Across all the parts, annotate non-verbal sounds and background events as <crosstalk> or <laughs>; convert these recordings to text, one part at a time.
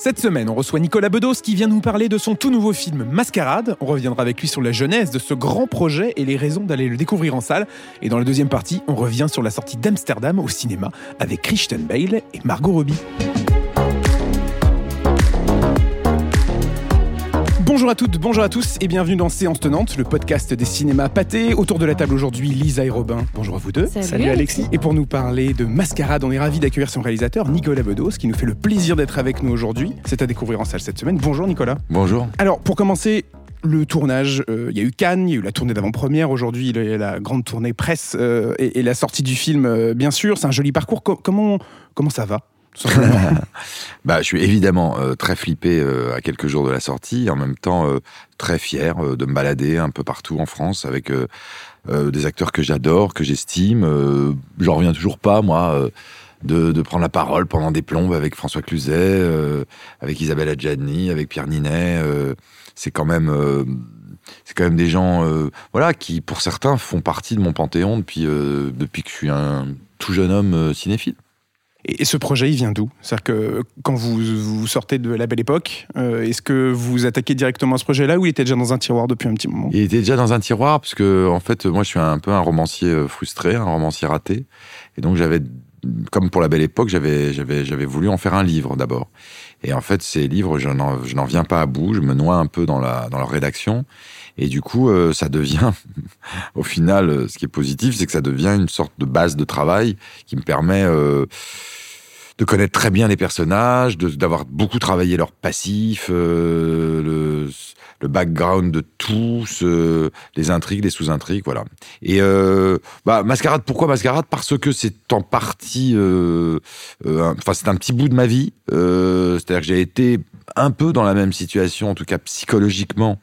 Cette semaine, on reçoit Nicolas Bedos qui vient nous parler de son tout nouveau film Mascarade. On reviendra avec lui sur la genèse de ce grand projet et les raisons d'aller le découvrir en salle. Et dans la deuxième partie, on revient sur la sortie d'Amsterdam au cinéma avec Christian Bale et Margot Robbie. Bonjour à toutes, bonjour à tous et bienvenue dans Séance Tenante, le podcast des cinémas pâtés. Autour de la table aujourd'hui, Lisa et Robin. Bonjour à vous deux. Salut, Alexis. Et pour nous parler de Mascarade, on est ravis d'accueillir son réalisateur Nicolas Bedos qui nous fait le plaisir d'être avec nous aujourd'hui. C'est à découvrir en salle cette semaine. Bonjour Nicolas. Bonjour. Alors pour commencer, le tournage, euh, il y a eu Cannes, il y a eu la tournée d'avant-première, aujourd'hui il y a la grande tournée presse euh, et, et, la sortie du film, euh, bien sûr. C'est un joli parcours. Co comment, comment ça va? <laughs> bah, je suis évidemment euh, très flippé euh, à quelques jours de la sortie, en même temps euh, très fier de me balader un peu partout en France avec des acteurs que j'adore, que j'estime. J'en reviens toujours pas, moi. De, prendre la parole pendant des plombes avec François Cluzet, avec Isabelle Adjadni, avec Pierre Ninet. c'est quand même c'est quand même des gens voilà qui pour certains font partie de mon panthéon depuis depuis que je suis un tout jeune homme cinéphile. Et ce projet, il vient d'où? C'est-à-dire que quand vous, vous, sortez de la belle époque, euh, est-ce que vous attaquez directement à ce projet-là ou il était déjà dans un tiroir depuis un petit moment? Il était déjà dans un tiroir parce que, en fait, moi, je suis un peu un romancier euh, frustré, un romancier raté. Et donc, j'avais, comme pour la belle époque, j'avais voulu en faire un livre d'abord. Et en fait, ces livres, je n'en, viens pas à bout. Je me noie un peu dans la, dans leur rédaction. Et du coup, euh, ça devient, <laughs> au final, euh, ce qui est positif, c'est que ça devient une sorte de base de travail qui me permet euh, de connaître très bien les personnages, d'avoir beaucoup travaillé leur passif, euh, le, le, background de tous, euh, les intrigues, les sous-intrigues, voilà. Et euh, bah, Mascarade, pourquoi Mascarade? Parce que c'est en partie, enfin c'est un petit bout de ma vie. C'est-à-dire que j'ai été un peu dans la même situation, en tout cas psychologiquement,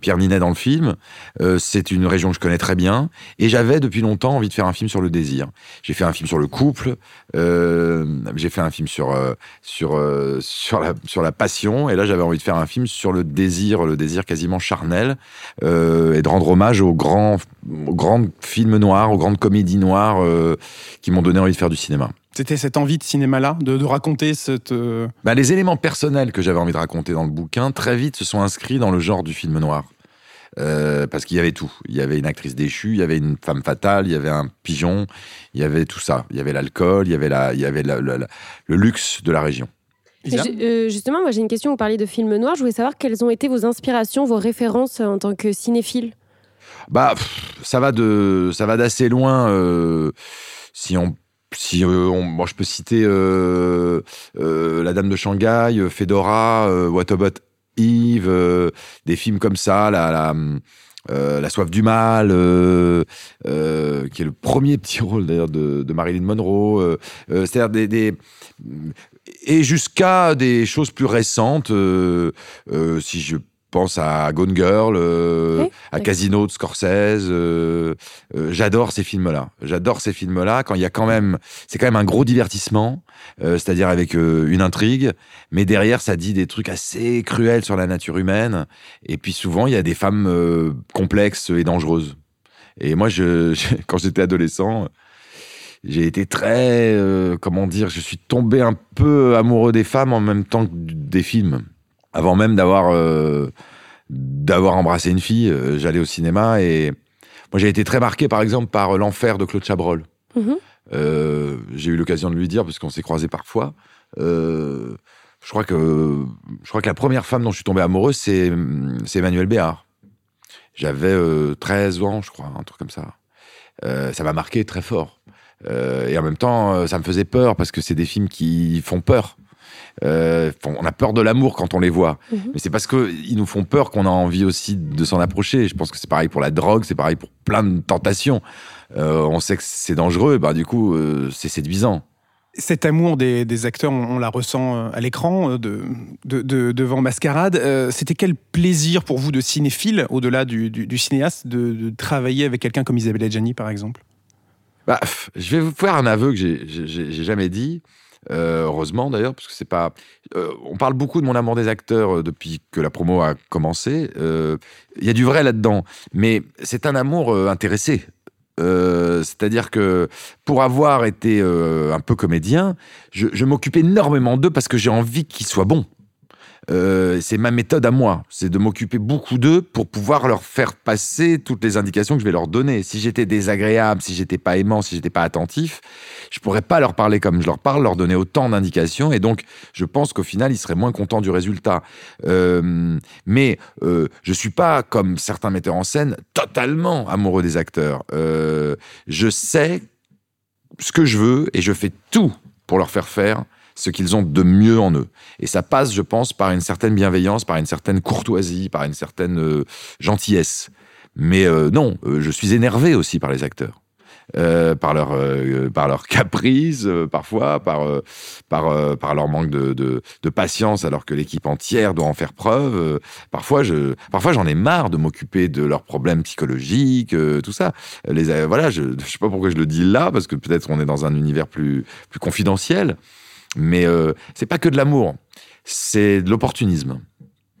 Pierre Ninet dans le film. Euh, c'est une région que je connais très bien. Et j'avais depuis longtemps envie de faire un film sur le désir. J'ai fait un film sur le couple. Euh, j'ai fait un film sur euh, sur sur la sur la passion. Et là, j'avais envie de faire un film sur le désir, le désir quasiment charnel, et de rendre hommage aux grands aux grands films noirs, aux grandes comédies noires qui m'ont donné envie de faire du cinéma. C'était cette envie de cinéma-là, de, de, raconter cette... Euh, bah, les éléments personnels que j'avais envie de raconter dans le bouquin, très vite se sont inscrits dans le genre du film noir. Euh, parce qu'il y avait tout. Il y avait une actrice déchue, il y avait une femme fatale, il y avait un pigeon, il y avait tout ça. Il y avait l'alcool, il y avait, la, il y avait la, la, la, le luxe de la région. Euh, justement, moi j'ai une question. Vous parliez de films noirs. Je voulais savoir quelles ont été vos inspirations, vos références en tant que cinéphile? Bah, pff, ça va de, ça va d'assez loin. Euh, si on si euh, on, bon, je peux citer euh, euh, La Dame de Shanghai, Fedora, What About Eve, des films comme ça, la, la, soif du mal, qui est le premier petit <laughs> rôle d'ailleurs de, de, Marilyn Monroe. C'est-à-dire des, des et jusqu'à des choses plus récentes. si je pense à Gone Girl, euh, oui, à Casino de Scorsese. Euh, euh, j'adore ces films-là. J'adore ces films-là quand il y a quand même, c'est quand même un gros divertissement, c'est-à-dire avec une intrigue, mais derrière ça dit des trucs assez cruels sur la nature humaine. Et puis souvent il y a des femmes complexes et dangereuses. Et moi, je, <laughs> je quand j'étais adolescent. J'ai été très, comment dire, je suis tombé un peu amoureux des femmes en même temps que des films avant même d'avoir euh, d'avoir embrassé une fille, euh, j'allais au cinéma et moi j'ai été très marqué par exemple par l'enfer de Claude Chabrol. Mm -hmm. euh, j'ai eu l'occasion de lui dire parce qu'on s'est croisé parfois. Euh, je crois que je crois que la première femme dont je suis tombé amoureux c'est c'est Emmanuel Béard. J'avais 13 ans, je crois, un truc comme ça. ça m'a marqué très fort. et en même temps, ça me faisait peur parce que c'est des films qui font peur. Euh, on a peur de l'amour quand on les voit. Mmh. Mais c'est parce qu'ils nous font peur qu'on a envie aussi de s'en approcher. Je pense que c'est pareil pour la drogue, c'est pareil pour plein de tentations. Euh, on sait que c'est dangereux, bah, du coup, euh, c'est séduisant. Cet amour des, des, acteurs, on, on la ressent à l'écran, de, de, de, devant Mascarade. Euh, C'était quel plaisir pour vous de cinéphile, au-delà du, du, du, cinéaste, de, travailler avec quelqu'un comme Isabelle Adjani, par exemple? Bah, Je vais vous faire un aveu que j'ai jamais dit. Euh, heureusement d'ailleurs, parce que c'est pas. Euh, on parle beaucoup de mon amour des acteurs euh, depuis que la promo a commencé. Il y a du vrai là-dedans, mais c'est un amour intéressé. C'est-à-dire que pour avoir été un peu comédien, je, je m'occupe énormément d'eux parce que j'ai envie qu'ils soient bons. Euh, c'est ma méthode à moi, c'est de m'occuper beaucoup d'eux pour pouvoir leur faire passer toutes les indications que je vais leur donner. Si j'étais désagréable, si j'étais pas aimant, si j'étais pas attentif, je pourrais pas leur parler comme je leur parle, leur donner autant d'indications, et donc je pense qu'au final ils seraient moins contents du résultat. Euh, mais euh, je suis pas comme certains metteurs en scène totalement amoureux des acteurs. Euh, je sais ce que je veux et je fais tout pour leur faire faire ce qu'ils ont de mieux en eux. Et ça passe, je pense, par une certaine bienveillance, par une certaine courtoisie, par une certaine euh, gentillesse. Mais euh, non, euh, je suis énervé aussi par les acteurs. Par leur par caprice parfois par par par leur manque de, de, patience alors que l'équipe entière doit en faire preuve parfois parfois j'en ai marre de m'occuper de leurs problèmes psychologiques tout ça les voilà je je sais pas pourquoi je le dis là parce que peut-être on est dans un univers plus plus confidentiel mais euh, c'est pas que de l'amour, c'est de l'opportunisme.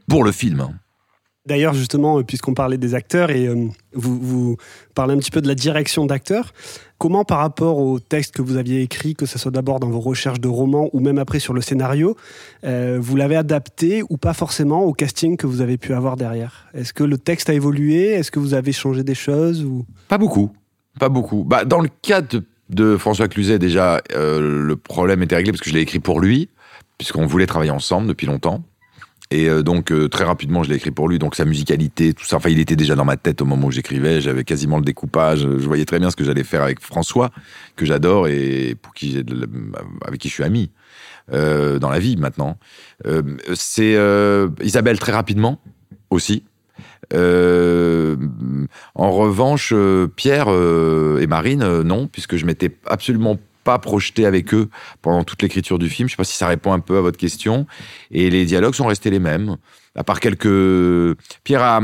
Pour le film. hein. D'ailleurs, justement, euh, puisqu'on parlait des acteurs et euh, vous, vous parlez un petit peu de la direction d'acteurs, comment par rapport au texte que vous aviez écrit, que ce soit d'abord dans vos recherches de romans ou même après sur le scénario, euh, vous l'avez adapté ou pas forcément au casting que vous avez pu avoir derrière? Est-ce que le texte a évolué? Est-ce que vous avez changé des choses ou... Pas beaucoup. Pas beaucoup. Bah, dans le cas de, de François Cluzet, déjà, euh, le problème était réglé parce que je l'ai écrit pour lui, puisqu'on voulait travailler ensemble depuis longtemps. Et euh, donc, euh, très rapidement, je l'ai écrit pour lui. Donc, sa musicalité, tout ça, enfin, il était déjà dans ma tête au moment où j'écrivais. J'avais quasiment le découpage. Je voyais très bien ce que j'allais faire avec François, que j'adore et pour qui avec qui je suis ami dans la vie maintenant. C'est Isabelle très rapidement aussi. Euh, en revanche, euh, Pierre euh, et Marine, non, puisque je m'étais absolument pas projeté avec eux pendant toute l'écriture du film. Je sais pas si ça répond un peu à votre question. Et les dialogues sont restés les mêmes. À part quelques... Pierre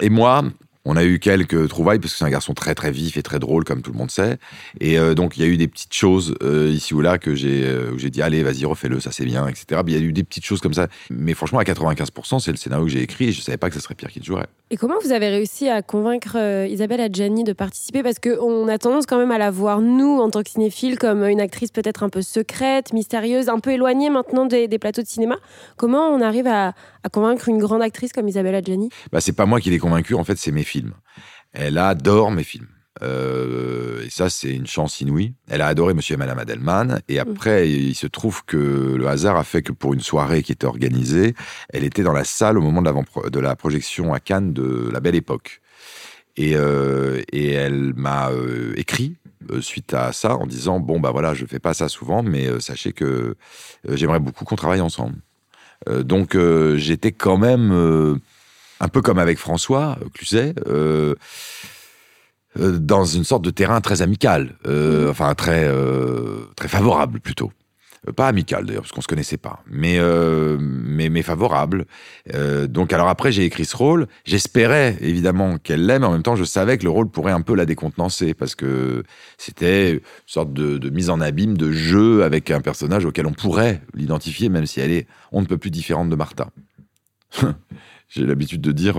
et moi, on a eu quelques trouvailles, parce que c'est un garçon très très vif et très drôle, comme tout le monde sait. Et euh, donc, il y a eu des petites choses euh, ici ou là que j'ai euh, où j'ai dit, allez, vas-y, refais-le, ça c'est bien, etc. Il y a eu des petites choses comme ça. Mais franchement, à 95%, c'est le scénario que j'ai écrit et je savais pas que ce serait Pierre qui le jouerait. Et comment vous avez réussi à convaincre euh, Isabelle Adjani de participer? Parce qu'on a tendance quand même à la voir, nous, en tant que cinéphiles, comme une actrice peut-être un peu secrète, mystérieuse, un peu éloignée maintenant des plateaux de cinéma. Comment on arrive à, à convaincre une grande actrice comme Isabelle Adjani Bah, c'est pas moi qui l'ai convaincu, en fait, c'est mes films. Elle adore mes films. Euh, et ça, c'est une chance inouïe. Elle a adoré Monsieur et Madame Adelman. Et après, il se trouve que le hasard a fait que pour une soirée qui était organisée, elle était dans la salle au moment de, la projection à Cannes de La Belle Époque. Et, euh, et elle m'a euh, écrit suite à ça en disant bon bah voilà je fais pas ça souvent mais sachez que j'aimerais beaucoup qu'on travaille ensemble donc euh, j'étais quand même euh, un peu comme avec François euh, Cluzet, euh, euh, dans une sorte de terrain très amical, euh, enfin très euh, très favorable plutôt. Euh, Pas amical d'ailleurs, parce qu'on se connaissait pas, mais euh, mais, mais favorable. Euh, donc alors après j'ai écrit ce rôle, j'espérais évidemment qu'elle l'aime, en même temps je savais que le rôle pourrait un peu la décontenancer parce que c'était une sorte de, mise en abîme, de jeu avec un personnage auquel on pourrait l'identifier, même si elle est on ne peut plus différente de Martha. <laughs> J'ai l'habitude de dire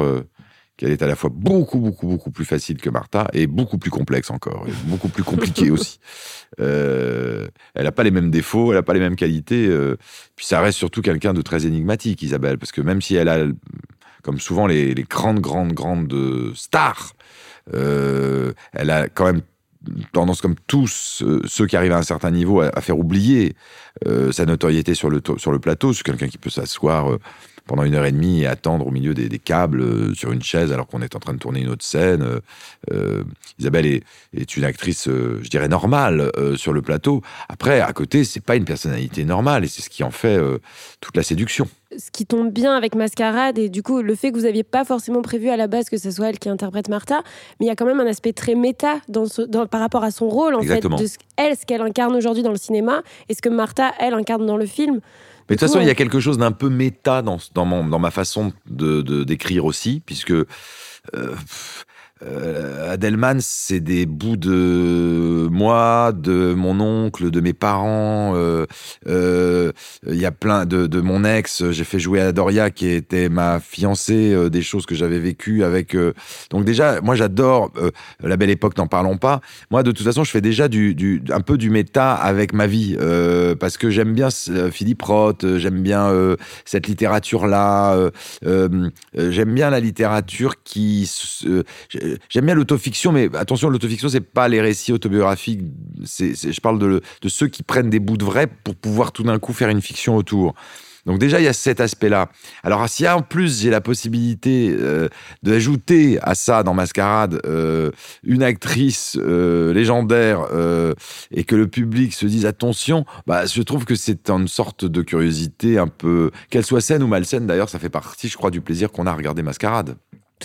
qu'elle est à la fois beaucoup, beaucoup, beaucoup plus facile que Martha et beaucoup plus complexe encore, et beaucoup plus compliquée <laughs> aussi. Euh, elle n'a pas les mêmes défauts, elle n'a pas les mêmes qualités. euh, puis ça reste surtout quelqu'un de très énigmatique, Isabelle, parce que même si elle a, comme souvent les, les grandes, grandes, grandes euh, stars, euh, elle a quand même tendance, comme tous ceux qui arrivent à un certain niveau, à, à faire oublier euh, sa notoriété sur le, sur le plateau. C'est quelqu'un qui peut s'asseoir euh, pendant une heure et demie et attendre au milieu des, des câbles euh, sur une chaise alors qu'on est en train de tourner une autre scène. Euh, euh, Isabelle est, est une actrice, je dirais, normale sur le plateau. Après, à côté, c'est pas une personnalité normale et c'est ce qui en fait toute la séduction. Ce qui tombe bien avec Mascarade et du coup le fait que vous n'aviez pas forcément prévu à la base que ce soit elle qui interprète Martha, mais il y a quand même un aspect très méta dans ce- dans- par rapport à son rôle en Exactement. fait, de ce, elle, ce qu'elle incarne aujourd'hui dans le cinéma et ce que Martha, elle, incarne dans le film. Mais de toute façon, il y a quelque chose d'un peu méta dans, dans, mon, dans ma façon de, de- d'écrire aussi, puisque euh, pff, euh, Adelman, c'est des bouts de moi, de mon oncle, de mes parents. euh, euh, Il y a plein de, mon ex. J'ai fait jouer à Doria, qui était ma fiancée, des choses que j'avais vécues avec. donc déjà, moi j'adore la belle époque. N'en parlons pas. Moi, de toute façon, je fais déjà un peu du méta avec ma vie parce que j'aime bien Philippe Roth, j'aime bien cette littérature là. j'aime bien la littérature qui J'aime bien l'autofiction, mais attention, l'autofiction, c'est pas les récits autobiographiques. C'est- je parle de, ceux qui prennent des bouts de vrai pour pouvoir tout d'un coup faire une fiction autour. Donc déjà, il y a cet aspect-là. Alors, si en plus j'ai la possibilité euh, d'ajouter à ça dans Mascarade euh, une actrice euh, légendaire euh, et que le public se dise attention, bah, je trouve que c'est une sorte de curiosité un peu, qu'elle soit saine ou malsaine d'ailleurs, ça fait partie, je crois, du plaisir qu'on a à regarder Mascarade.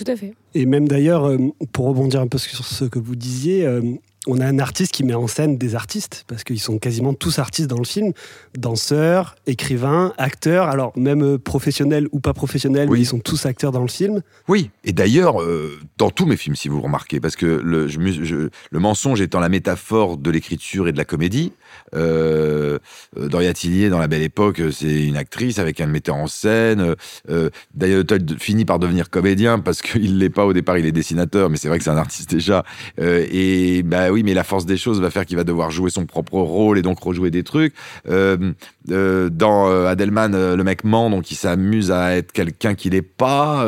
Tout à fait. Et même d'ailleurs, euh, pour rebondir un peu sur ce que vous disiez, euh, on a un artiste qui met en scène des artistes, parce qu'ils sont quasiment tous artistes dans le film, danseurs, écrivains, acteurs, alors même euh, professionnels ou pas professionnels, Oui. mais ils sont tous acteurs dans le film. Oui, et d'ailleurs, euh, dans tous mes films, si vous remarquez, parce que le, je me- je- le mensonge étant la métaphore de l'écriture et de la comédie, euh, Doria Tillier, dans La Belle Époque, c'est une actrice avec un metteur en scène. euh, Daniel Auteuil finit par devenir comédien parce <laughs> qu'il l'est pas au départ, il est dessinateur, mais c'est vrai que c'est un artiste déjà. Et bah oui, mais la force des choses va faire qu'il va devoir jouer son propre rôle et donc rejouer des trucs. Euh, euh, dans euh, Adelman, le mec ment, donc il s'amuse à être quelqu'un qu'il n'est pas.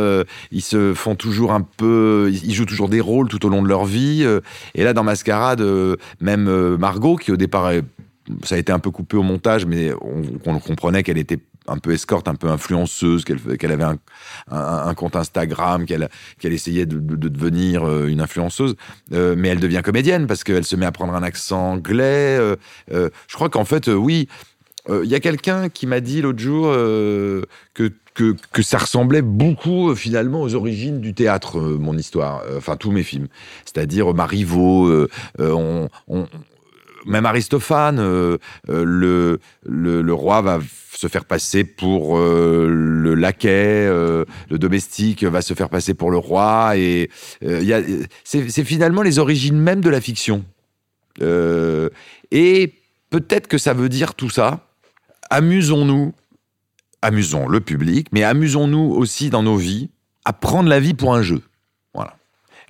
ils se font toujours un peu, ils jouent toujours des rôles tout au long de leur vie. et là, dans Mascarade, même Margot, qui au départ, est- ça a été un peu coupé au montage, mais on, on comprenait qu'elle était un peu escorte, un peu influenceuse, qu'elle avait un, compte Instagram, qu'elle essayait de, de- de devenir euh, une influenceuse. Euh, mais elle devient comédienne parce qu'elle se met à prendre un accent anglais. euh, je crois qu'en fait, oui, il y a quelqu'un qui m'a dit l'autre jour que, que, ça ressemblait beaucoup finalement aux origines du théâtre, mon histoire, enfin tous mes films. C'est-à-dire Marivaux, même Aristophane, euh, euh, le, roi va se faire passer pour euh, le laquais, le domestique va se faire passer pour le roi, et c'est finalement les origines même de la fiction. Et peut-être que ça veut dire tout ça. Amusons-nous, amusons le public, mais amusons-nous aussi dans nos vies à prendre la vie pour un jeu.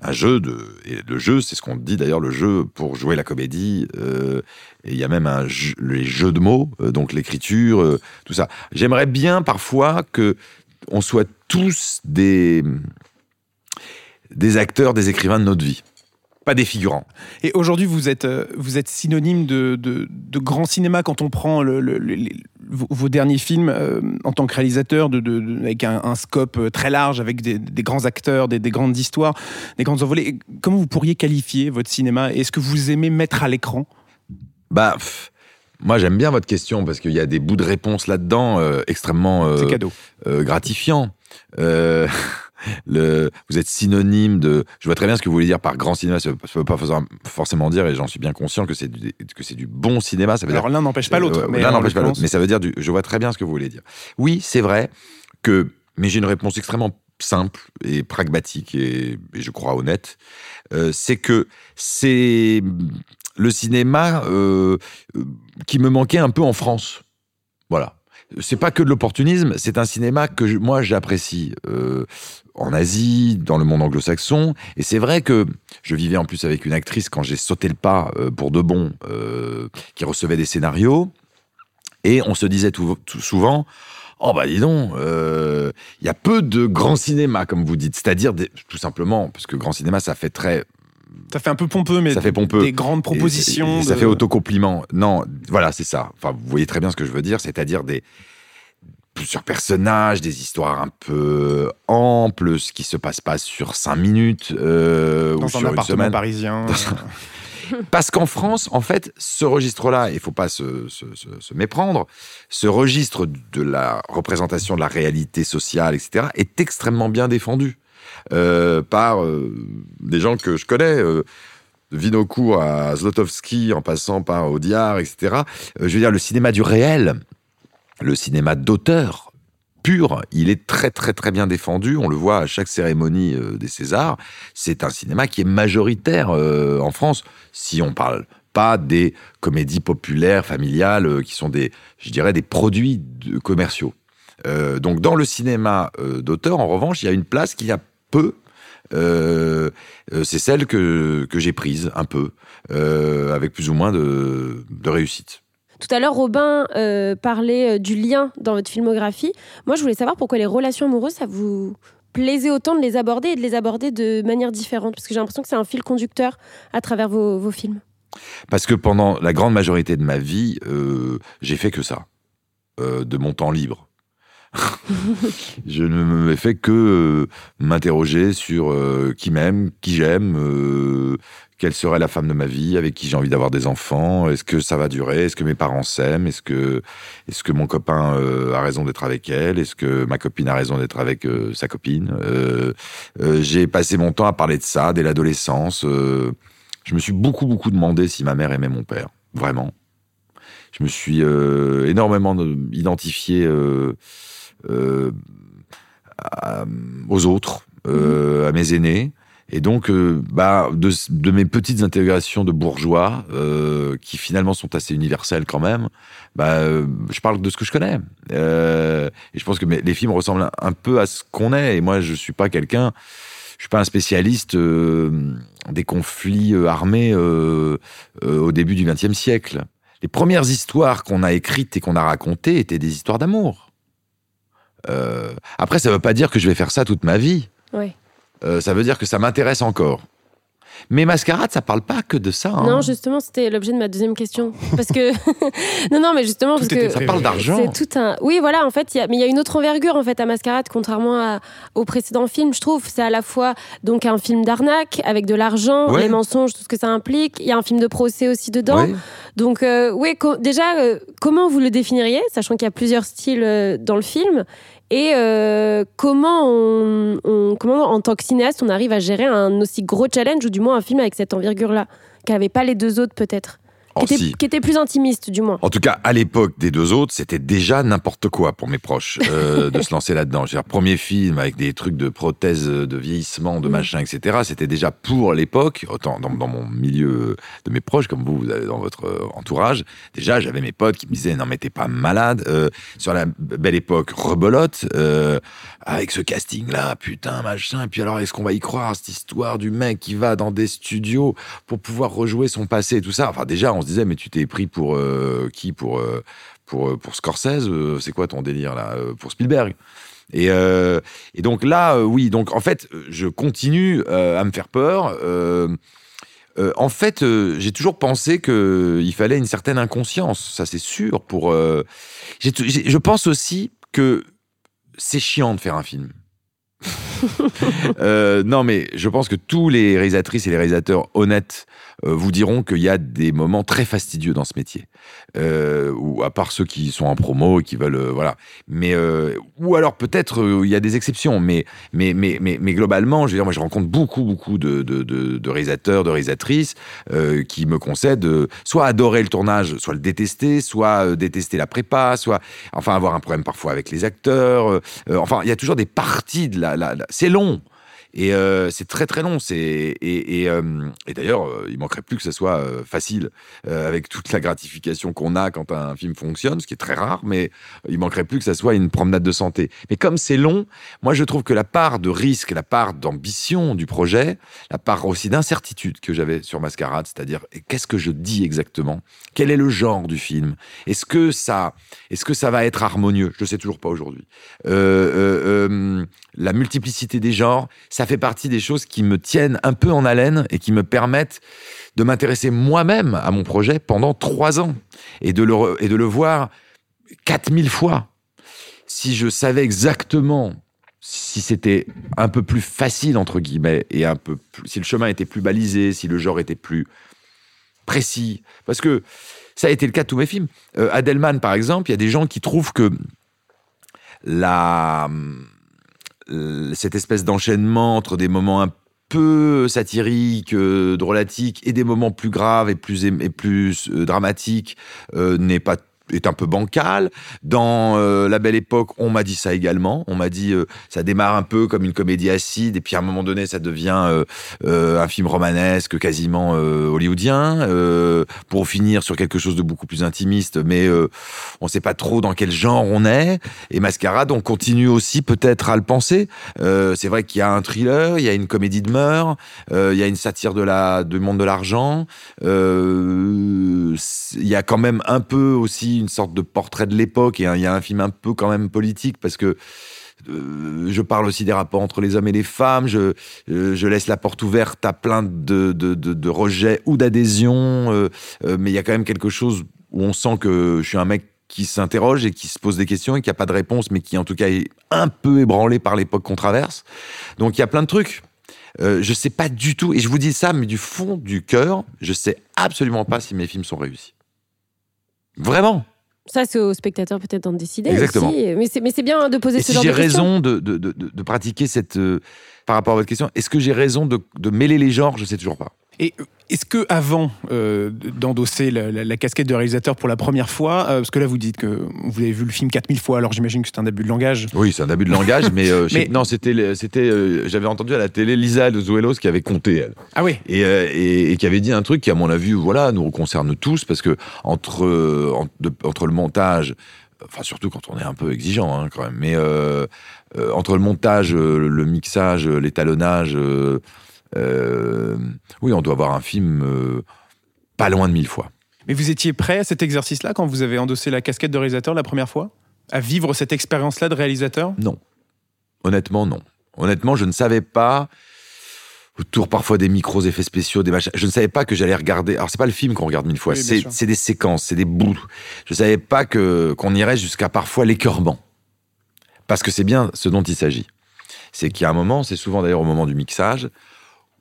Un jeu de. Le jeu, c'est ce qu'on dit d'ailleurs, le jeu pour jouer la comédie. euh, et il y a même les jeux de mots, euh, donc l'écriture, euh, tout ça. J'aimerais bien parfois que on soit tous des des acteurs, des écrivains de notre vie, pas des figurants. Et aujourd'hui, vous êtes, euh, vous êtes synonyme de, de, de grand cinéma quand on prend le- le- le- les- vos, derniers films euh, en tant que réalisateur, de, avec un, un scope euh, très large, avec des, des grands acteurs, des, des grandes histoires, des grandes envolées. Comment vous pourriez qualifier votre cinéma? Est-ce que vous aimez mettre à l'écran? Bah, pff, moi j'aime bien votre question parce qu'il y a des bouts de réponse là-dedans euh, extrêmement euh, cadeau. gratifiants. <laughs> Le, vous êtes synonyme de. Je vois très bien ce que vous voulez dire par grand cinéma. Ça ne veut pas forcément dire, et j'en suis bien conscient que c'est du, que c'est du bon cinéma. Ça veut dire Alors l'un n'empêche pas l'autre. euh, mais L'un en n'empêche pas l'autre. l'occurrence- Mais ça veut dire du. Je vois très bien ce que vous voulez dire. Oui, c'est vrai que. Mais j'ai une réponse extrêmement simple et pragmatique et, et je crois honnête. Euh, c'est que c'est le cinéma euh, euh, qui me manquait un peu en France. Voilà. C'est pas que de l'opportunisme, c'est un cinéma que je- moi j'apprécie euh, en Asie, dans le monde anglo-saxon. Et c'est vrai que je vivais en plus avec une actrice quand j'ai sauté le pas euh, pour de bon, euh, qui recevait des scénarios. Et on se disait tout, tout souvent, oh bah dis donc, euh, il y a peu de grand cinéma, comme vous dites. C'est-à-dire, des- tout simplement, parce que grand cinéma, ça fait très Ça fait un peu pompeux, mais ça fait pompeux. des grandes propositions. Et- et ça de- fait autocompliment. Non, voilà, c'est ça. Enfin, vous voyez très bien ce que je veux dire, c'est-à-dire des plusieurs personnages, des histoires un peu amples, ce qui se passe pas sur cinq minutes euh, ou sur un une appartement semaine. parisien. <laughs> Parce qu'en France, en fait, ce registre-là, il faut pas se, se- se- se méprendre, ce registre de la représentation de la réalité sociale, etc., est extrêmement bien défendu euh, par euh, des gens que je connais. Euh, de Vinocourt à Zlotowski, en passant par Audiard, etc. Euh, je veux dire, le cinéma du réel, le cinéma d'auteur, pur, il est très très très bien défendu. On le voit à chaque cérémonie euh, des Césars. C'est un cinéma qui est majoritaire euh, en France. Si on parle pas des comédies populaires, familiales, euh, qui sont des, je dirais, des produits commerciaux. Donc dans le cinéma d'auteur, en revanche, il y a une place qu'il y a peu. C'est celle que, que j'ai prise un peu, avec plus ou moins de réussite. Tout à l'heure, Robin euh, parlait euh, du lien dans votre filmographie. Moi, je voulais savoir pourquoi les relations amoureuses, ça vous plaisait autant de les aborder et de les aborder de manière différente? Parce que j'ai l'impression que c'est un fil conducteur à travers vos, films. Parce que pendant la grande majorité de ma vie, euh, j'ai fait que ça, de mon temps libre. <laughs> je ne me fais que euh, m'interroger sur euh, qui m'aime, qui j'aime, euh, quelle serait la femme de ma vie, avec qui j'ai envie d'avoir des enfants, est-ce que ça va durer, est-ce que mes parents s'aiment, est-ce que, est-ce que mon copain a raison d'être avec elle, est-ce que ma copine a raison d'être avec sa copine. J'ai passé mon temps à parler de ça dès l'adolescence. je me suis beaucoup, beaucoup demandé si ma mère aimait mon père. Vraiment. Je me suis énormément identifié à- aux autres, euh, à mes aînés. Et donc, euh, bah, de, de mes petites intégrations de bourgeois, euh, qui finalement sont assez universelles quand même, bah, euh, je parle de ce que je connais. Euh, et je pense que mes- les films ressemblent un, un peu à ce qu'on est. Et moi, je suis pas quelqu'un, je suis pas un spécialiste euh, des conflits euh, armés euh, euh, au début du XXe siècle. Les premières histoires qu'on a écrites et qu'on a racontées étaient des histoires d'amour. Euh, après, ça veut pas dire que je vais faire ça toute ma vie. Ouais. Euh, ça veut dire que ça m'intéresse encore. Mais Mascarade, ça parle pas que de ça. hein. Non, justement, c'était l'objet de ma deuxième question. <laughs> Parce que. <laughs> non, non, mais justement, Tout parce était que. ça parle d'argent. C'est tout un. Oui, voilà, en fait, il y a... mais il y a une autre envergure en fait à Mascarade, contrairement à... au précédent film, je trouve. C'est à la fois donc un film d'arnaque avec de l'argent, Ouais. les mensonges, tout ce que ça implique. Il y a un film de procès aussi dedans. Ouais. Donc, euh, oui, co- déjà, euh, comment vous le définiriez, sachant qu'il y a plusieurs styles euh, dans le film? Et euh, comment, on, comment, en tant que cinéaste, on arrive à gérer un aussi gros challenge, ou du moins un film avec cette envergure-là, qu'avaient pas les deux autres, peut-être? Oh, qui, était, si. qui était plus intimiste, du moins. En tout cas, à l'époque des deux autres, c'était déjà n'importe quoi pour mes proches euh, <laughs> de se lancer là-dedans. Premier film avec des trucs de prothèses de vieillissement, de Mm. machin, etc. C'était déjà pour l'époque, autant dans, dans mon milieu de mes proches, comme vous, vous avez dans votre euh, entourage. Déjà, j'avais mes potes qui me disaient non mais t'es pas malade. Euh, sur la belle époque, rebelote, euh, avec ce casting-là, putain, machin. Et puis alors, est-ce qu'on va y croire cette histoire du mec qui va dans des studios pour pouvoir rejouer son passé et tout ça? Enfin, déjà, on se disait mais tu t'es pris pour euh, qui Pour euh, pour euh, pour Scorsese C'est quoi ton délire là Pour Spielberg? Et, et donc là, oui, donc en fait, je continue à me faire peur. Euh, en fait, euh, j'ai toujours pensé qu'il fallait une certaine inconscience, ça c'est sûr. Pour, euh, je pense aussi que c'est chiant de faire un film. <laughs> Non, mais je pense que tous les réalisatrices et les réalisateurs honnêtes vous diront qu'il y a des moments très fastidieux dans ce métier. Euh, ou à part ceux qui sont en promo et qui veulent, euh, voilà. Mais euh, ou alors peut-être euh, il y a des exceptions, mais mais mais mais, mais globalement, je veux dire, moi je rencontre beaucoup beaucoup de de, de, de réalisateurs, de réalisatrices euh, qui me concèdent euh, soit adorer le tournage, soit le détester, soit euh, détester la prépa, soit enfin avoir un problème parfois avec les acteurs. euh, euh, enfin, il y a toujours des parties de la. la- la- C'est long. Et euh, c'est très très long. Euh, et d'ailleurs, euh, il manquerait plus que ce soit facile avec toute la gratification qu'on a quand un film fonctionne, ce qui est très rare. Mais il manquerait plus que ça soit une promenade de santé. Mais comme c'est long, moi je trouve que la part de risque, la part d'ambition du projet, la part aussi d'incertitude que j'avais sur Mascarade, c'est-à-dire qu'est-ce que je dis exactement, quel est le genre du film, est-ce que ça, est-ce que ça va être harmonieux, je sais toujours pas aujourd'hui. La multiplicité des genres, ça fait partie des choses qui me tiennent un peu en haleine et qui me permettent de m'intéresser moi-même à mon projet pendant trois ans et de le, et de le voir 4000 fois. Si je savais exactement si c'était un peu plus facile, entre guillemets, et un peu si le chemin était plus balisé, si le genre était plus précis, parce que ça a été le cas de tous mes films. Euh, Adelman, par exemple, il y a des gens qui trouvent que la, euh, cette espèce d'enchaînement entre des moments un peu satiriques, euh, drôlatiques, et des moments plus graves et plus, et plus euh, dramatiques euh, n'est pas est un peu bancal. Dans euh, La Belle Époque, on m'a dit ça également. On m'a dit euh, ça démarre un peu comme une comédie acide et puis à un moment donné, ça devient euh, un film romanesque, quasiment hollywoodien, pour finir sur quelque chose de beaucoup plus intimiste. Mais on ne sait pas trop dans quel genre on est. Et Mascarade, on continue aussi peut-être à le penser. C'est vrai qu'il y a un thriller, il y a une comédie de meurtre, il y a une satire de la du monde de l'argent. Il y a quand même un peu aussi une sorte de portrait de l'époque et il y a un film un peu quand même politique parce que euh, je parle aussi des rapports entre les hommes et les femmes. Je, euh, laisse la porte ouverte à plein de, de, de, rejets ou d'adhésions. Euh, mais il y a quand même quelque chose où on sent que je suis un mec qui s'interroge et qui se pose des questions et qui n'a pas de réponse, mais qui en tout cas est un peu ébranlé par l'époque qu'on traverse. Donc il y a plein de trucs. Euh, je sais pas du tout, et je vous dis ça, mais du fond du cœur, je sais absolument pas si mes films sont réussis. Vraiment. Ça, c'est au spectateur peut-être d'en décider. Exactement. Aussi. Mais c'est bien de poser et ce si genre de questions. j'ai raison de, de, de, de, pratiquer cette. Euh, par rapport à votre question, est-ce que j'ai raison de, mêler les genres? Je sais toujours pas. Et est-ce que avant euh, d'endosser la, casquette de réalisateur pour la première fois, euh, parce que là vous dites que vous avez vu le film 4000 fois, alors j'imagine que c'est un abus de langage. Oui, c'est un abus de langage, mais, euh, <laughs> non, c'était, c'était, j'avais entendu à la télé Lisa de Zuelos qui avait compté elle. Ah oui. Et, et, qui avait dit un truc qui à mon avis, voilà, nous concerne tous parce que entre entre le montage, enfin surtout quand on est un peu exigeant hein, quand même, mais entre le montage, le mixage, l'étalonnage euh, oui, on doit avoir un film euh, pas loin de mille fois. Mais vous étiez prêt à cet exercice-là quand vous avez endossé la casquette de réalisateur la première fois? À vivre cette expérience-là de réalisateur? Non. Honnêtement, non. Honnêtement, je ne savais pas autour parfois des micros, effets spéciaux, des machins. Je ne savais pas que j'allais regarder. Alors c'est pas le film qu'on regarde mille fois, c'est des séquences, c'est des bouts. Je ne savais pas que qu'on irait jusqu'à parfois l'écœurement, parce que c'est bien ce dont il s'agit. C'est qu'il y a un moment, c'est souvent d'ailleurs au moment du mixage,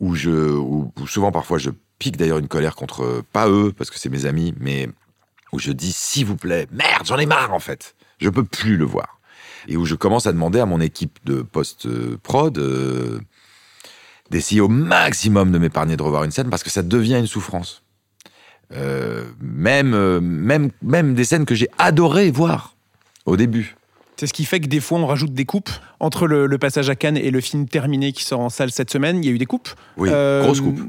où je, où, souvent parfois je pique d'ailleurs une colère contre pas eux parce que c'est mes amis, mais où je dis s'il vous plaît, merde, j'en ai marre en fait, je peux plus le voir, et où je commence à demander à mon équipe de post prod euh, d'essayer au maximum de m'épargner de revoir une scène parce que ça devient une souffrance. Euh, même, euh, même, même des scènes que j'ai adoré voir au début. C'est ce qui fait que des fois on rajoute des coupes. Entre le, passage à Cannes et le film terminé qui sort en salle cette semaine, il y a eu des coupes. Oui, euh, grosse coupe.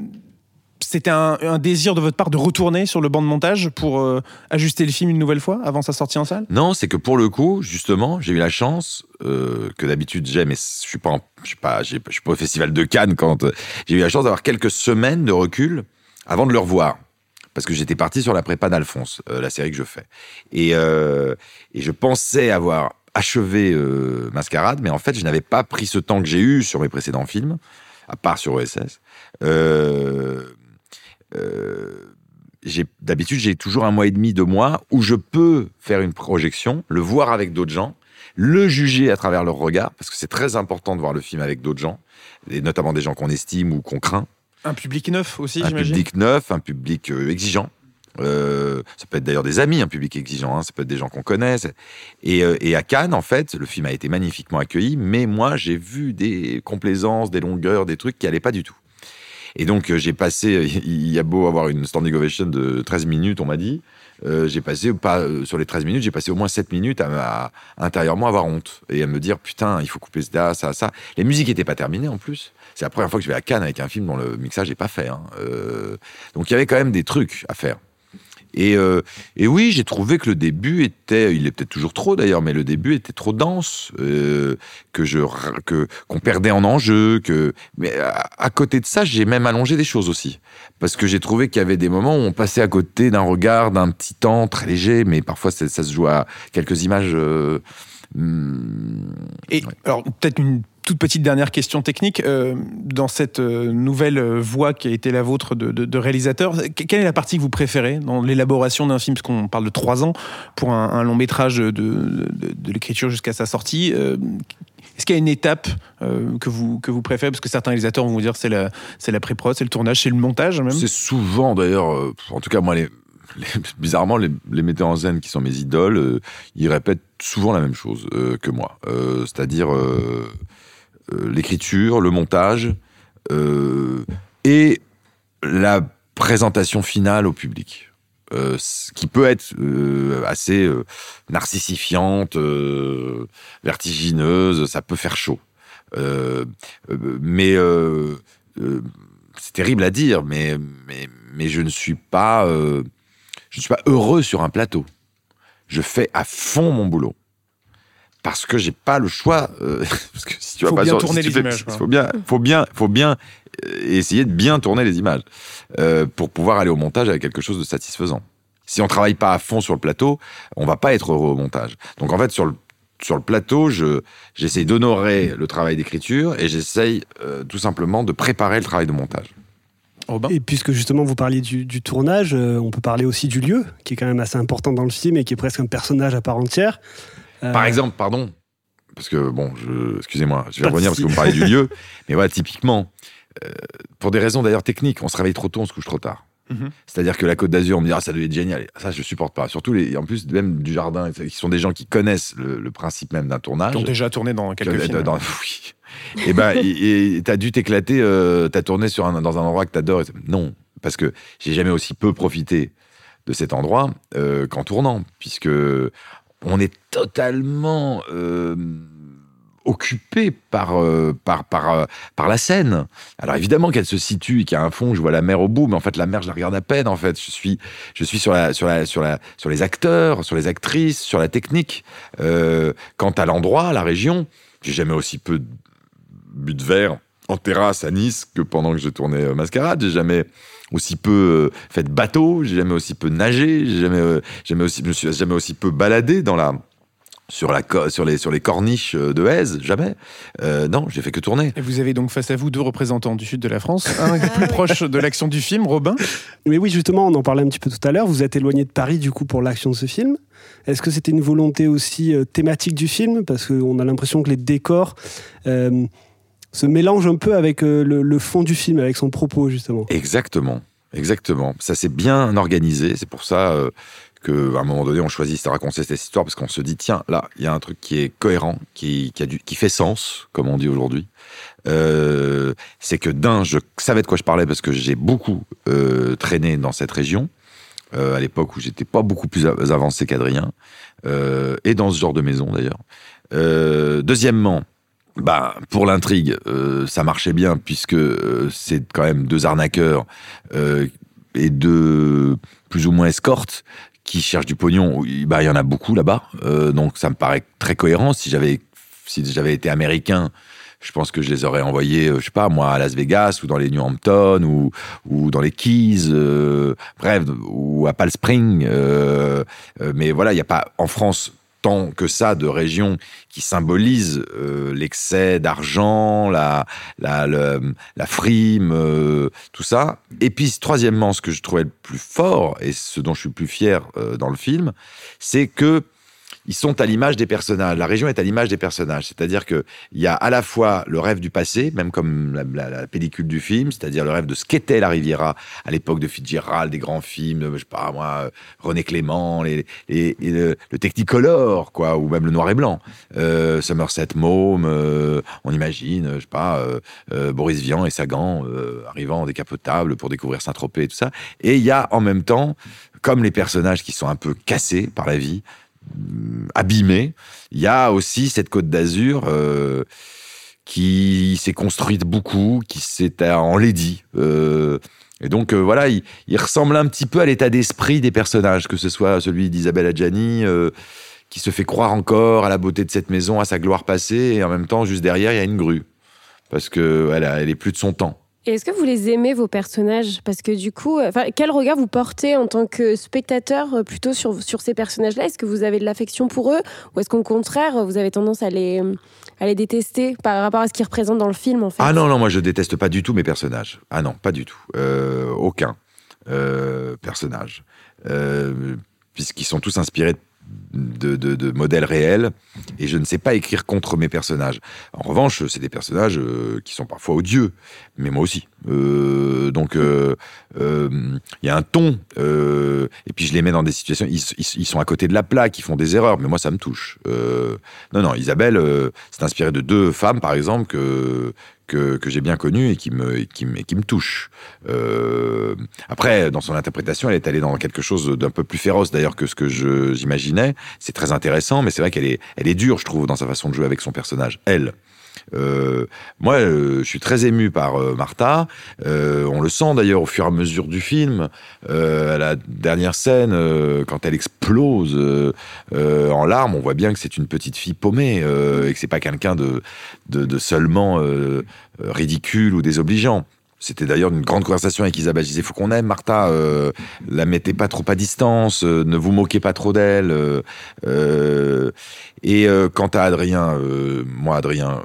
C'était un, désir de votre part de retourner sur le banc de montage pour euh, ajuster le film une nouvelle fois avant sa sortie en salle? Non, c'est que pour le coup, justement, j'ai eu la chance euh, que d'habitude j'ai, mais je suis pas, je suis pas, je suis pas au festival de Cannes quand j'ai eu la chance d'avoir quelques semaines de recul avant de le revoir parce que j'étais parti sur la prépa d'Alphonse, la série que je fais. Et, et je pensais avoir achevé euh, Mascarade, mais en fait, je n'avais pas pris ce temps que j'ai eu sur mes précédents films, à part sur OSS. Euh, euh, D'habitude, j'ai toujours un mois et demi, deux mois, où je peux faire une projection, le voir avec d'autres gens, le juger à travers leur regard, parce que c'est très important de voir le film avec d'autres gens, et notamment des gens qu'on estime ou qu'on craint. Un public neuf aussi, Un public neuf, un public euh, exigeant. Euh, ça peut être d'ailleurs des amis, un public exigeant, hein, ça peut être des gens qu'on connaît. Et, euh, et, à Cannes, en fait, le film a été magnifiquement accueilli, mais moi, j'ai vu des complaisances, des longueurs, des trucs qui allaient pas du tout. Et donc, euh, j'ai passé, <laughs> il y a beau avoir une standing ovation de 13 minutes, on m'a dit, j'ai passé, pas sur les 13 minutes, j'ai passé au moins 7 minutes à, à, intérieurement avoir honte et à me dire, putain, il faut couper ça, ça, ça. Les musiques n'étaient pas terminées en plus. C'est la première fois que je vais à Cannes avec un film dont le mixage n'est pas fait. Hein. donc, il y avait quand même des trucs à faire. Et, euh, et oui, j'ai trouvé que le début était, il est peut-être toujours trop d'ailleurs, mais le début était trop dense, euh, que je que qu'on perdait en enjeu, que mais à, côté de ça, j'ai même allongé des choses aussi, parce que j'ai trouvé qu'il y avait des moments où on passait à côté d'un regard, d'un petit temps très léger, mais parfois ça, se joue à quelques images. Euh, hmm, et alors peut-être une toute petite dernière question technique. Euh, dans cette euh, nouvelle euh, voie qui a été la vôtre de, réalisateur, quelle est la partie que vous préférez dans l'élaboration d'un film? Parce qu'on parle de trois ans pour un, long métrage de, l'écriture jusqu'à sa sortie. est-ce qu'il y a une étape que, vous, que vous préférez? Parce que certains réalisateurs vont vous dire c'est la, c'est la pré-prod, c'est le tournage, c'est le montage. C'est souvent d'ailleurs, en tout cas moi, les, <laughs> bizarrement, les, metteurs en scène qui sont mes idoles, ils répètent souvent la même chose que moi. c'est-à-dire l'écriture, le montage euh, et la présentation finale au public. euh, qui peut être euh, assez euh, narcissifiante, euh, vertigineuse, ça peut faire chaud. Euh, euh, mais euh, euh, c'est terrible à dire, mais, mais, mais je ne suis pas, euh, je ne suis pas heureux sur un plateau. Je fais à fond mon boulot. Parce que j'ai pas le choix. euh, <laughs> parce que si tu vas Faut pas bien sur- tourner si les fais- images, quoi. Faut bien, faut bien, faut bien euh, essayer de bien tourner les images euh, pour pouvoir aller au montage avec quelque chose de satisfaisant. Si on travaille pas à fond sur le plateau, on va pas être heureux au montage. Donc en fait sur le sur le plateau, je j'essaye d'honorer le travail d'écriture et j'essaye euh, tout simplement de préparer le travail de montage. Robin Et puisque justement vous parliez du, du tournage, euh, on peut parler aussi du lieu, qui est quand même assez important dans le film et qui est presque un personnage à part entière. Euh, Par exemple, pardon, parce que bon, je, excusez-moi, je vais revenir parce que vous me parlez du lieu, <laughs> mais voilà, typiquement, euh, pour des raisons d'ailleurs techniques, on se réveille trop tôt, on se couche trop tard. Mhm. C'est-à-dire que la Côte d'Azur, on me dit ah ça devait être génial, ça je supporte pas. Surtout les, en plus même du jardin, qui sont des gens qui connaissent le, le principe même d'un tournage. Qui ont déjà tourné dans quelques Que- films. dans- <laughs> oui. Et ben, et et t'as dû t'éclater, euh, t'as tourné sur un, dans un endroit que t'adores. Non, parce que j'ai jamais aussi peu profité de cet endroit euh, qu'en tournant, puisque on est totalement euh, occupé par, euh, par, par, euh, par la scène. Alors évidemment qu'elle se situe, et qu'il y a un fond, je vois la mer au bout, mais en fait la mer, je la regarde à peine. En fait, je suis, je suis sur, la, sur, la, sur, la, sur les acteurs, sur les actrices, sur la technique. Quant à l'endroit, la région, j'ai jamais aussi peu bu de verre en terrasse à Nice que pendant que je tournais euh, Mascarade. J'ai jamais aussi peu euh, fait de bateau, j'ai jamais aussi peu nagé, j'ai jamais, euh, jamais aussi, je me suis jamais aussi peu baladé dans la sur la co- sur les sur les corniches de Aise, jamais. Euh, non, j'ai fait que tourner. Et vous avez donc face à vous deux représentants du sud de la France, un <laughs> plus proche de l'action du film, Robin, Mais oui, justement, on en parlait un petit peu tout à l'heure. Vous êtes éloigné de Paris, du coup, pour l'action de ce film. Est-ce que c'était une volonté aussi euh, thématique du film? Parce qu'on a l'impression que les décors euh, se mélangent un peu avec euh, le, fond du film, avec son propos, justement. Exactement, exactement. Ça s'est bien organisé. C'est pour ça euh, qu'à un moment donné, on choisit de raconter cette histoire parce qu'on se dit tiens, là, il y a un truc qui est cohérent, qui, qui, fait sens, comme on dit aujourd'hui. Euh, c'est que d'un, je savais de quoi je parlais parce que j'ai beaucoup euh, traîné dans cette région. à l'époque où j'étais pas beaucoup plus avancé qu'Adrien, et dans ce genre de maison d'ailleurs. Deuxièmement, bah, pour l'intrigue, euh, ça marchait bien puisque euh, c'est quand même deux arnaqueurs euh, et deux plus ou moins escortes qui cherchent du pognon. Bah, il y en a beaucoup là-bas, donc ça me paraît très cohérent. Si j'avais si j'avais été américain, je pense que je les aurais envoyés, je sais pas moi, à Las Vegas ou dans les New Hampton ou ou dans les Keys, bref, ou à Palm Spring. mais voilà, il n'y a pas en France tant que ça de régions qui symbolisent euh, l'excès d'argent, la, la, la frime, euh, tout ça. Et puis, troisièmement, ce que je trouvais le plus fort et ce dont je suis plus fier euh, dans le film, c'est que ils sont à l'image des personnages. La région est à l'image des personnages. C'est-à-dire que il y a à la fois le rêve du passé, même comme la, pellicule du film, c'est-à-dire le rêve de ce qu'était la Riviera à l'époque de Fitzgerald, des grands films, je sais pas moi, René Clément, le, le Technicolor, quoi, ou même le noir et blanc. Euh, Somerset Maugham, euh, on imagine, je sais pas, euh, euh, Boris Vian et Sagan euh, arrivant en décapotable pour découvrir Saint-Tropez et tout ça. Et il y a en même temps, comme les personnages qui sont un peu cassés par la vie, hum, abîmés, il y a aussi cette côte d'Azur euh, qui s'est construite beaucoup, qui s'est enlaidie. Euh, et donc euh, voilà, il, ressemble un petit peu à l'état d'esprit des personnages, que ce soit celui d'Isabelle Adjani, euh, qui se fait croire encore à la beauté de cette maison, à sa gloire passée, et en même temps, juste derrière, il y a une grue. Parce qu'elle elle est plus de son temps. Et est-ce que vous les aimez, vos personnages? Parce que du coup, euh, quel regard vous portez en tant que spectateur euh, plutôt sur, sur ces personnages-là? Est-ce que vous avez de l'affection pour eux? Ou est-ce qu'au contraire, vous avez tendance à les, à les détester par rapport à ce qu'ils représentent dans le film, en fait? Ah non, non, moi je déteste pas du tout mes personnages. Ah non, pas du tout. Euh, aucun personnage. Puisqu'ils sont tous inspirés de, de- de modèles réels et je ne sais pas écrire contre mes personnages. En revanche, c'est des personnages euh, qui sont parfois odieux, mais moi aussi. Euh, donc, euh, il y a un ton. et puis, je les mets dans des situations. Ils, ils- sont à côté de la plaque, ils font des erreurs, mais moi, ça me touche. Non, non, Isabelle, c'est inspiré de deux femmes, par exemple, que que, j'ai bien connues et qui me qui me, touchent. Euh, après, dans son interprétation, elle est allée dans quelque chose d'un peu plus féroce, d'ailleurs, que ce que j'imaginais. C'est très intéressant, mais c'est vrai qu'elle est elle est dure, je trouve, dans sa façon de jouer avec son personnage. Elle. Euh, moi, euh, je suis très ému par euh, Martha. On le sent d'ailleurs au fur et à mesure du film. À la dernière scène, quand elle explose en larmes, on voit bien que c'est une petite fille paumée et que c'est pas quelqu'un de, seulement ridicule ou désobligeant. C'était d'ailleurs une grande conversation avec Isabelle. Je disais, faut qu'on aime Martha, euh, la mettez pas trop à distance, ne vous moquez pas trop d'elle. et quant à Adrien, moi Adrien,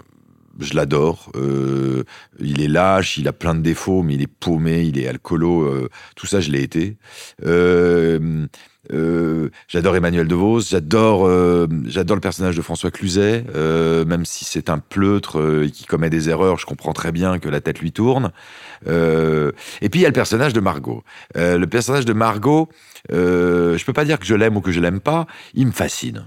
je l'adore. Euh, il est lâche, il a plein de défauts, mais il est paumé, il est alcoolo. euh, tout ça, je l'ai été. Euh, euh, j'adore Emmanuel DeVos, j'adore, euh, j'adore le personnage de François Cluzet, euh, même si c'est un pleutre qui commet des erreurs, je comprends très bien que la tête lui tourne. Et puis il y a le personnage de Margot. Le personnage de Margot, je peux pas dire que je l'aime ou que je l'aime pas, il me fascine.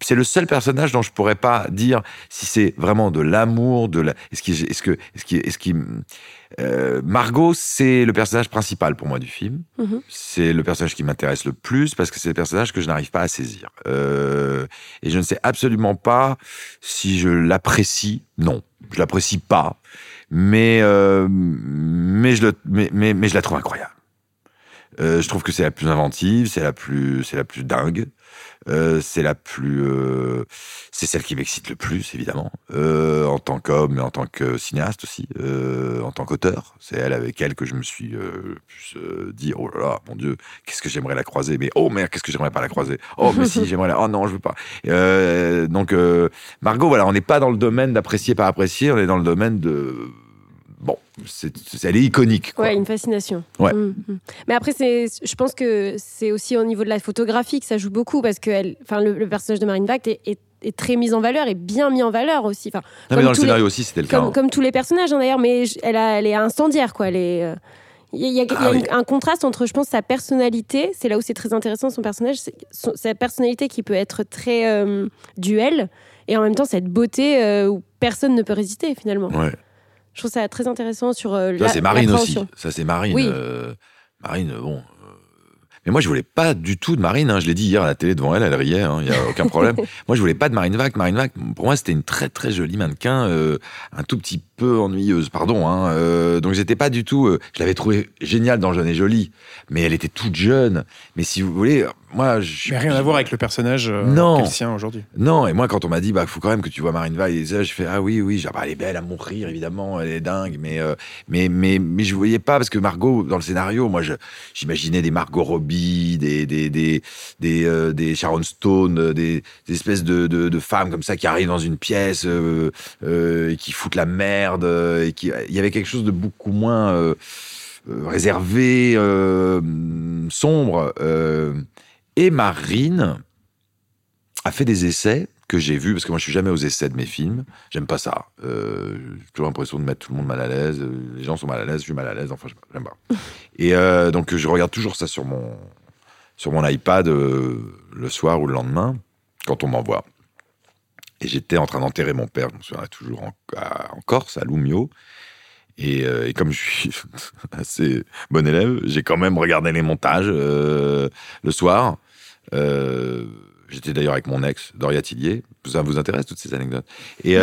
C'est le seul personnage dont je pourrais pas dire si c'est vraiment de l'amour, de la. Est-ce que, est-ce qu'il, est-ce qu'il, euh, Margot, c'est le personnage principal pour moi du film. Mhm. C'est le personnage qui m'intéresse le plus parce que c'est le personnage que je n'arrive pas à saisir. Euh, et je ne sais absolument pas si je l'apprécie. Non, je l'apprécie pas. Mais euh, mais je le, mais, mais, mais je la trouve incroyable. Je trouve que c'est la plus inventive, c'est la plus, c'est la plus dingue. Euh, c'est la plus, euh, c'est celle qui m'excite le plus évidemment, euh, en tant qu'homme, mais en tant que cinéaste aussi, euh, en tant qu'auteur. C'est elle avec elle que je me suis dit oh là là, mon Dieu, qu'est-ce que j'aimerais la croiser, mais oh merde, qu'est-ce que j'aimerais pas la croiser. Oh mais si, j'aimerais la, oh non, je veux pas. Donc Margot, voilà, on n'est pas dans le domaine d'apprécier par apprécier, on est dans le domaine de bon, c'est, elle est iconique. Quoi. Ouais, une fascination. Ouais. Mm, mm. Mais après, c'est, je pense que c'est aussi au niveau de la photographie que ça joue beaucoup parce que elle, le, le personnage de Marine Vact est, est- est très mis en valeur et bien mis en valeur aussi. Enfin, Non, mais comme dans le tous les- scénario aussi, c'était le cas. comme, hein. comme tous les personnages hein, d'ailleurs, mais elle, a- elle est incendiaire quoi. Elle est, euh, il y a, y Ah oui. un contraste entre, je pense, sa personnalité. C'est là où c'est très intéressant son personnage, son- sa personnalité qui peut être très euh, duel et en même temps cette beauté euh, où personne ne peut résister finalement. Ouais. Je trouve ça très intéressant sur euh, Ça, c'est Marine aussi. Ça, c'est Marine. Oui. euh, Marine, bon. euh, Mais moi, je voulais pas du tout de Marine. hein. Je l'ai dit hier à la télé devant elle, elle riait, il n'y a aucun problème. <laughs> moi, je voulais pas de Marine Vac. Marine Vac, pour moi, c'était une très très jolie mannequin, euh, un tout petit peu ennuyeuse, pardon. Hein. Euh, donc, j'étais pas du tout. euh, je l'avais trouvé géniale dans Jeune et Jolie, mais elle était toute jeune. Mais si vous voulez, moi, je Mais rien à voir avec le personnage euh, Non. tient aujourd'hui. non, et moi, quand on m'a dit, bah, faut quand même que tu vois Marine Vaille, je fais, ah oui, oui, genre, bah, elle est belle à mourir, évidemment, elle est dingue, mais, euh, mais, mais, mais je voyais pas, parce que Margot, dans le scénario, moi, j'imaginais des Margot Robbie, des, des, des, des, des Sharon Stone, des, des espèces de, de, de femmes comme ça qui arrivent dans une pièce, et qui foutent la merde, euh, et qui, il y avait quelque chose de beaucoup moins, euh, euh, réservé, euh, sombre, et Marine, a fait des essais que j'ai vus, parce que moi je suis jamais aux essais de mes films, j'aime pas ça. Euh, j'ai toujours l'impression de mettre tout le monde mal à l'aise, les gens sont mal à l'aise, je suis mal à l'aise, enfin j'aime pas. <laughs> Et euh, donc je regarde toujours ça sur mon, sur mon iPad euh, le soir ou le lendemain, quand on m'envoie. Et j'étais en train d'enterrer mon père, je me souviens toujours en, à- en Corse, à Lumio. Et, euh, et comme je suis <laughs> assez bon élève, j'ai quand même regardé les montages euh, le soir. Euh, J'étais d'ailleurs avec mon ex, Doria Tillier. Ça vous intéresse, toutes ces anecdotes? Et,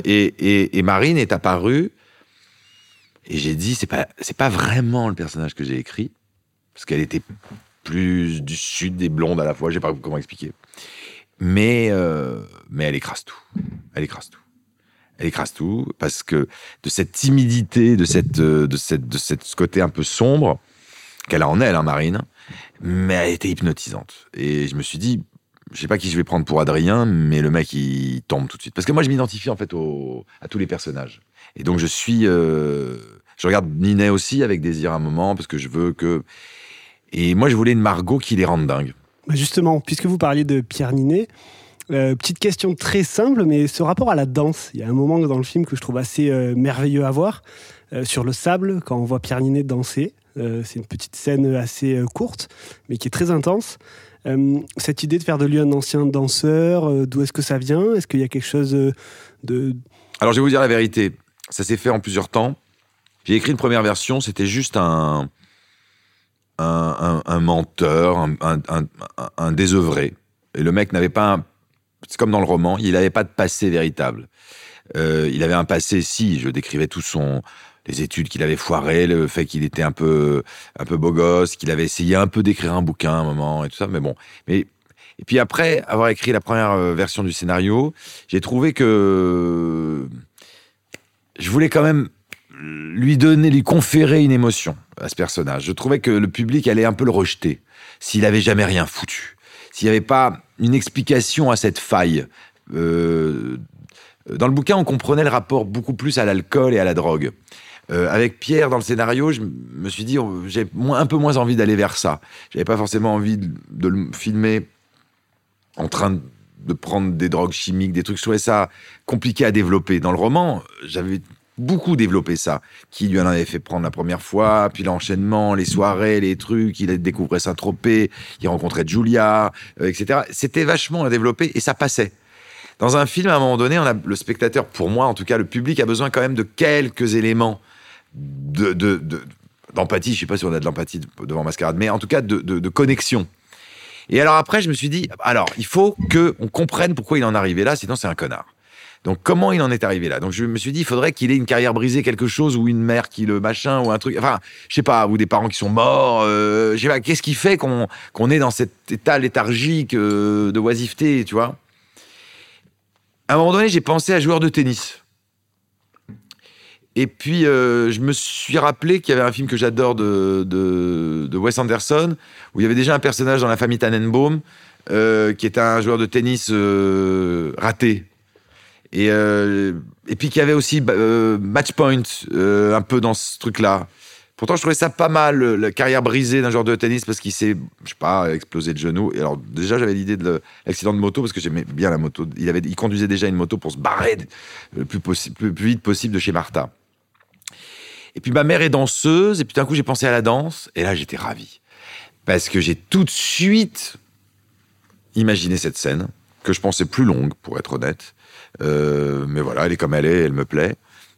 <laughs> et, et, et Marine est apparue. Et j'ai dit, c'est pas, c'est pas vraiment le personnage que j'ai écrit. Parce qu'elle était plus du sud, des blondes à la fois. Je sais pas comment expliquer. Mais, euh, mais elle écrase tout. Elle écrase tout. Elle écrase tout parce que de cette timidité, de cette, euh, de cette, de cette ce côté un peu sombre qu'elle a en elle, hein, Marine, mais elle était hypnotisante. Et je me suis dit, je sais pas qui je vais prendre pour Adrien, mais le mec il tombe tout de suite. Parce que moi je m'identifie en fait au, à tous les personnages. Et donc je suis, euh, je regarde Ninet aussi avec désir un moment parce que je veux que. Et moi je voulais une Margot qui les rende dingues. Bah, Justement, puisque vous parliez de Pierre Ninet, euh, petite question très simple, mais ce rapport à la danse, il y a un moment dans le film que je trouve assez euh, merveilleux à voir. sur le sable quand on voit Pierre Ninet danser. c'est une petite scène assez courte, mais qui est très intense. cette idée de faire de lui un ancien danseur, d'où est-ce que ça vient? Est-ce qu'il y a quelque chose de... Alors je vais vous dire la vérité, ça s'est fait en plusieurs temps. J'ai écrit une première version, c'était juste un, un, menteur, un, désœuvré. Et le mec n'avait pas, c'est comme dans le roman, il n'avait pas de passé véritable. Euh, il avait un passé, si, je décrivais tout son, les études qu'il avait foirées, le fait qu'il était un peu, un peu beau gosse, qu'il avait essayé un peu d'écrire un bouquin à un moment et tout ça, mais bon. Mais, et puis après avoir écrit la première euh, version du scénario, j'ai trouvé que je voulais quand même lui donner, lui conférer une émotion à ce personnage. Je trouvais que le public allait un peu le rejeter s'il avait jamais rien foutu, s'il n'y avait pas une explication à cette faille. Euh, dans le bouquin, on comprenait le rapport beaucoup plus à l'alcool et à la drogue. Euh, avec Pierre dans le scénario, je me suis dit oh, j'ai un peu moins envie d'aller vers ça. J'avais pas forcément envie de, de, le filmer en train de prendre des drogues chimiques, des trucs. Je trouvais ça compliqué à développer. Dans le roman, j'avais beaucoup développé ça. Qui lui en avait fait prendre la première fois, puis l'enchaînement, les soirées, les trucs, il découvrait Saint-Tropez, il rencontrait Julia, euh, etc. C'était vachement à développer et ça passait. Dans un film, à un moment donné, le spectateur, pour moi en tout cas, le public a besoin quand même de quelques éléments de, d'empathie. Je sais pas si on a de l'empathie devant Mascarade, mais en tout cas de, de, connexion. Et alors après, je me suis dit, alors il faut que on comprenne pourquoi il en est arrivé là, sinon c'est un connard. Donc comment il en est arrivé là? Donc je me suis dit, il faudrait qu'il ait une carrière brisée, quelque chose, ou une mère qui le machin, ou un truc, enfin, je sais pas, ou des parents qui sont morts, euh, je sais pas, qu'est-ce qui fait qu'on est dans cet état léthargique euh, de oisiveté, tu vois? À un moment donné, j'ai pensé à joueur de tennis. Et puis, euh, je me suis rappelé qu'il y avait un film que j'adore de, de, Wes Anderson, où il y avait déjà un personnage dans la famille Tannenbaum, qui était un joueur de tennis raté, et, euh, et puis qu'il y avait aussi euh, Match Point, euh, un peu dans ce truc-là. Pourtant, je trouvais ça pas mal, la carrière brisée d'un joueur de tennis, parce qu'il s'est, je sais pas, explosé de genoux. Et alors, déjà, j'avais l'idée de l'accident de moto, parce que j'aimais bien la moto. Il, avait, il conduisait déjà une moto pour se barrer le plus, plus, plus vite possible de chez Martha. Et puis, ma mère est danseuse, et puis d'un coup, j'ai pensé à la danse, et là, j'étais ravi. Parce que j'ai tout de suite imaginé cette scène, que je pensais plus longue, pour être honnête. Euh, mais voilà, elle est comme elle est, elle me plaît.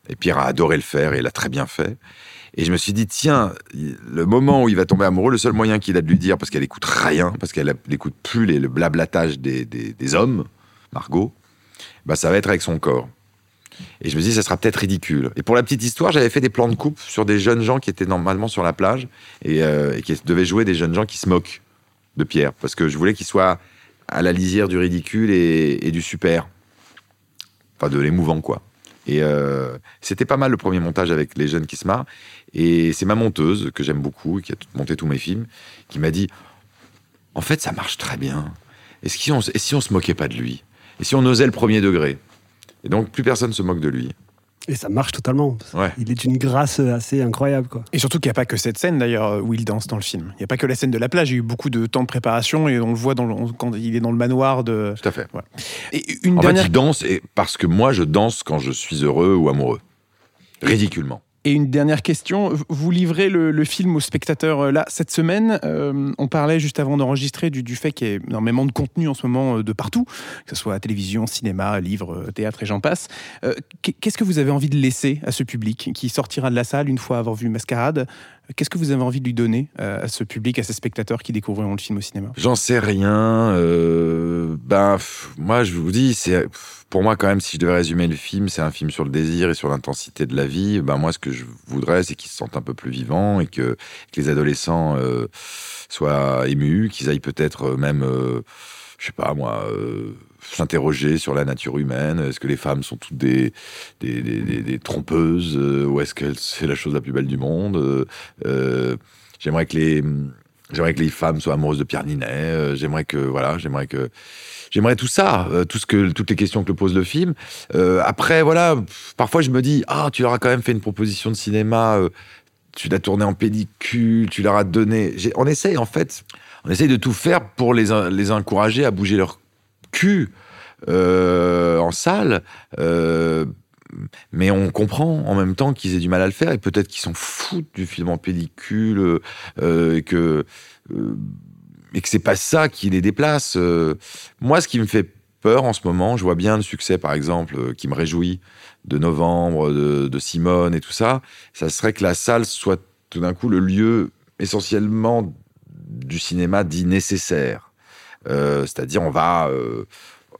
Et Pierre a adoré le faire et il a très bien fait. Et je me suis dit, tiens, le moment où il va tomber amoureux, le seul moyen qu'il a de lui dire, parce qu'elle écoute rien, parce qu'elle n'écoute plus le blablatage des, hommes, Margot, bah ça va être avec son corps. Et je me dis, ça sera peut-être ridicule. Et pour la petite histoire, j'avais fait des plans de coupe sur des jeunes gens qui étaient normalement sur la plage et, euh, qui devaient jouer des jeunes gens qui se moquent de Pierre, parce que je voulais qu'il soit à la lisière du ridicule et du super. Enfin, de l'émouvant, quoi. Et euh, c'était pas mal le premier montage avec les jeunes qui se marrent. Et c'est ma monteuse, que j'aime beaucoup, qui a monté tous mes films, qui m'a dit En fait, ça marche très bien. Et si on, et si on se moquait pas de lui? Et si on osait le premier degré? Et donc, plus personne se moque de lui. Et ça marche totalement. Il est d'une grâce assez incroyable. Quoi. Et surtout qu'il n'y a pas que cette scène d'ailleurs où il danse dans le film. Il n'y a pas que la scène de la plage. Il y a eu beaucoup de temps de préparation et on le voit dans quand il est dans le manoir de. Tout à fait. Et une en dernière... fait, il danse et parce que moi, je danse quand je suis heureux ou amoureux. Ridiculement. Et une dernière question, vous livrez le, film aux spectateurs euh, là cette semaine. Euh, on parlait juste avant d'enregistrer du, fait qu'il y a énormément de contenu en ce moment euh, de partout, que ce soit télévision, cinéma, livres, théâtre et j'en passe. Qu'est-ce que vous avez envie de laisser à ce public qui sortira de la salle une fois avoir vu Mascarade? Qu'est-ce que vous avez envie de lui donner à ce public, à ces spectateurs qui découvriront le film au cinéma? J'en sais rien. ben, moi, je vous dis, c'est pour moi, quand même, si je devais résumer le film, c'est un film sur le désir et sur l'intensité de la vie. Ben, moi, ce que je voudrais, c'est qu'ils se sentent un peu plus vivants et que, les adolescents euh, soient émus, qu'ils aillent peut-être même, euh, je sais pas moi, euh, s'interroger sur la nature humaine. Est-ce que les femmes sont toutes des, des, trompeuses? Ou est-ce que c'est la chose la plus belle du monde? J'aimerais que les J'aimerais que les femmes soient amoureuses de Pierre Ninet. j'aimerais que voilà, j'aimerais que J'aimerais tout ça, euh, tout ce que, toutes les questions que pose le film. Euh, après, voilà, parfois je me dis, ah, tu leur as quand même fait une proposition de cinéma, euh, tu l'as tourné en pellicule, tu leur as donné. On essaye, en fait, on essaye de tout faire pour les, les encourager à bouger leur cul en salle. mais on comprend en même temps qu'ils aient du mal à le faire et peut-être qu'ils s'en foutent du film en pellicule euh, et que euh, et que c'est pas ça qui les déplace. Euh, moi, ce qui me fait peur en ce moment, je vois bien le succès, par exemple, euh, qui me réjouit de novembre, de Simone et tout ça. Ça serait que la salle soit tout d'un coup le lieu essentiellement du cinéma dit nécessaire. Euh, C'est-à-dire, on va, euh,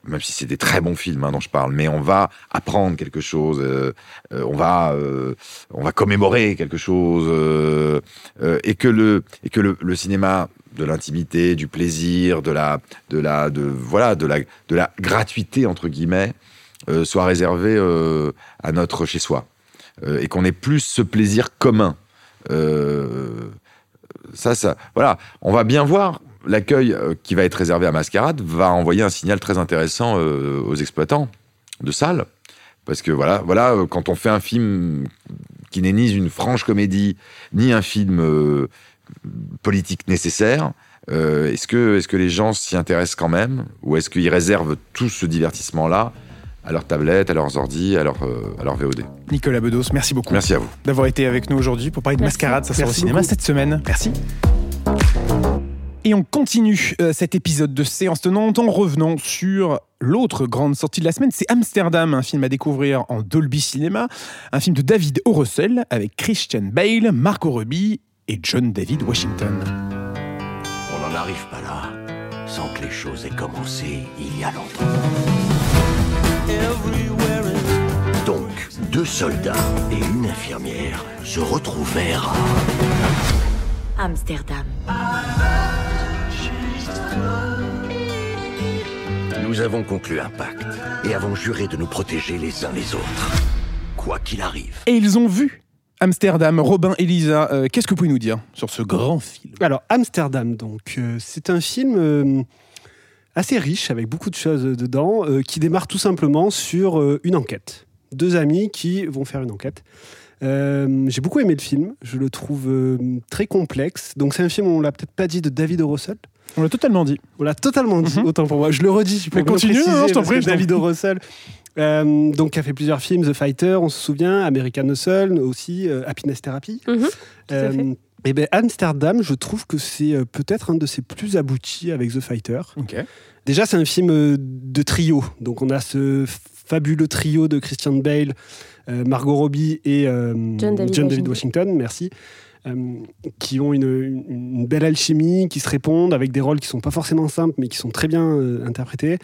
même si c'est des très bons films hein, dont je parle, mais on va apprendre quelque chose, euh, on va, on va commémorer quelque chose, et que le, et que le, cinéma de l'intimité, du plaisir, de la, de la, de voilà, de la, de la gratuité entre guillemets, soit réservé à notre chez soi, et qu'on ait plus ce plaisir commun. Ça, ça, voilà, on va bien voir l'accueil euh, qui va être réservé à Mascarade va envoyer un signal très intéressant euh, aux exploitants de salles. Parce que voilà, voilà, euh, quand on fait un film qui n'est ni une franche comédie, ni un film euh, politique nécessaire, euh, est-ce que, est que les gens s'y intéressent quand même? Ou est-ce qu'ils réservent tout ce divertissement-là à leur tablette, à leurs ordi, à leur, euh, à leur VOD Nicolas Bedos, merci beaucoup Merci à vous. d'avoir été avec nous aujourd'hui pour parler de Merci. Mascarade. Ça sort au cinéma beaucoup. cette semaine. Merci. Et on continue euh, cet épisode de séance tenante en revenant sur l'autre grande sortie de la semaine. C'est Amsterdam, un film à découvrir en Dolby Cinema. Un film de David O. Russell avec Christian Bale, Marco Robbie et John David Washington. On n'en arrive pas là sans que les choses aient commencé il y a longtemps. Donc, deux soldats et une infirmière se retrouvèrent à... Amsterdam. Nous avons conclu un pacte et avons juré de nous protéger les uns les autres. Quoi qu'il arrive. Et ils ont vu Amsterdam. Robin, Elisa, euh, qu'est-ce que vous pouvez nous dire sur ce grand film? Alors, Amsterdam, donc, euh, c'est un film euh, assez riche, avec beaucoup de choses dedans, euh, qui démarre tout simplement sur euh, une enquête. Deux amis qui vont faire une enquête. Euh, J'ai beaucoup aimé le film, je le trouve euh, très complexe. Donc, c'est un film, on l'a peut-être pas dit, de David O. Russell. On l'a totalement dit. On l'a totalement dit, Mhm. autant pour moi. Je le redis. Pour Mais continue, préciser, hein, je t'en parce prie, que je David O. Russell, euh, donc, qui a fait plusieurs films, The Fighter, on se souvient, American Hustle aussi, euh, Happiness Therapy. À fait. et ben Amsterdam, je trouve que c'est peut-être un de ses plus aboutis avec The Fighter. Ok. Déjà, c'est un film de trio. Donc, on a ce fabuleux trio de Christian Bale, euh, Margot Robbie et euh, John David Washington. merci. euh, qui ont une, une- une belle alchimie, qui se répondent avec des rôles qui sont pas forcément simples, mais qui sont très bien euh, interprétés.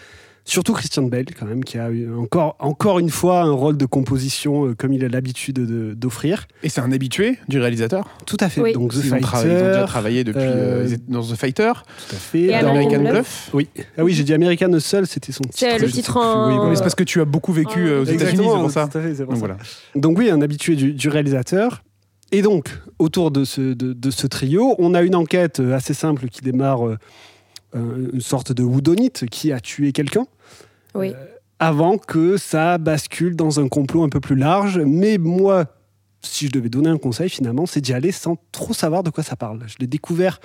Surtout Christian Bale, quand même, qui a eu encore, encore une fois un rôle de composition euh, comme il a l'habitude de- d'offrir. Et c'est un habitué du réalisateur Tout à fait. Oui. Donc, The ils, ont tra- ils ont déjà travaillé depuis euh, euh, ils étaient dans The Fighter, Tout à fait. Et dans American American Bluff. Bluff. Oui. Ah oui, j'ai dit American Hustle, c'était son titre. C'est le je sais titre plus. en- Oui, voilà. Mais c'est parce que tu as beaucoup vécu euh, aux États-Unis, c'est Exactement, pour ça. tout à fait, c'est pour Donc ça. voilà. Donc oui, un habitué du, du réalisateur. Et donc, autour de ce, de, de ce trio, on a une enquête euh, assez simple qui démarre euh, une sorte de whodunit qui a tué quelqu'un Oui. avant que ça bascule dans un complot un peu plus large. Mais moi, si je devais donner un conseil, finalement, c'est d'y aller sans trop savoir de quoi ça parle. Je l'ai découvert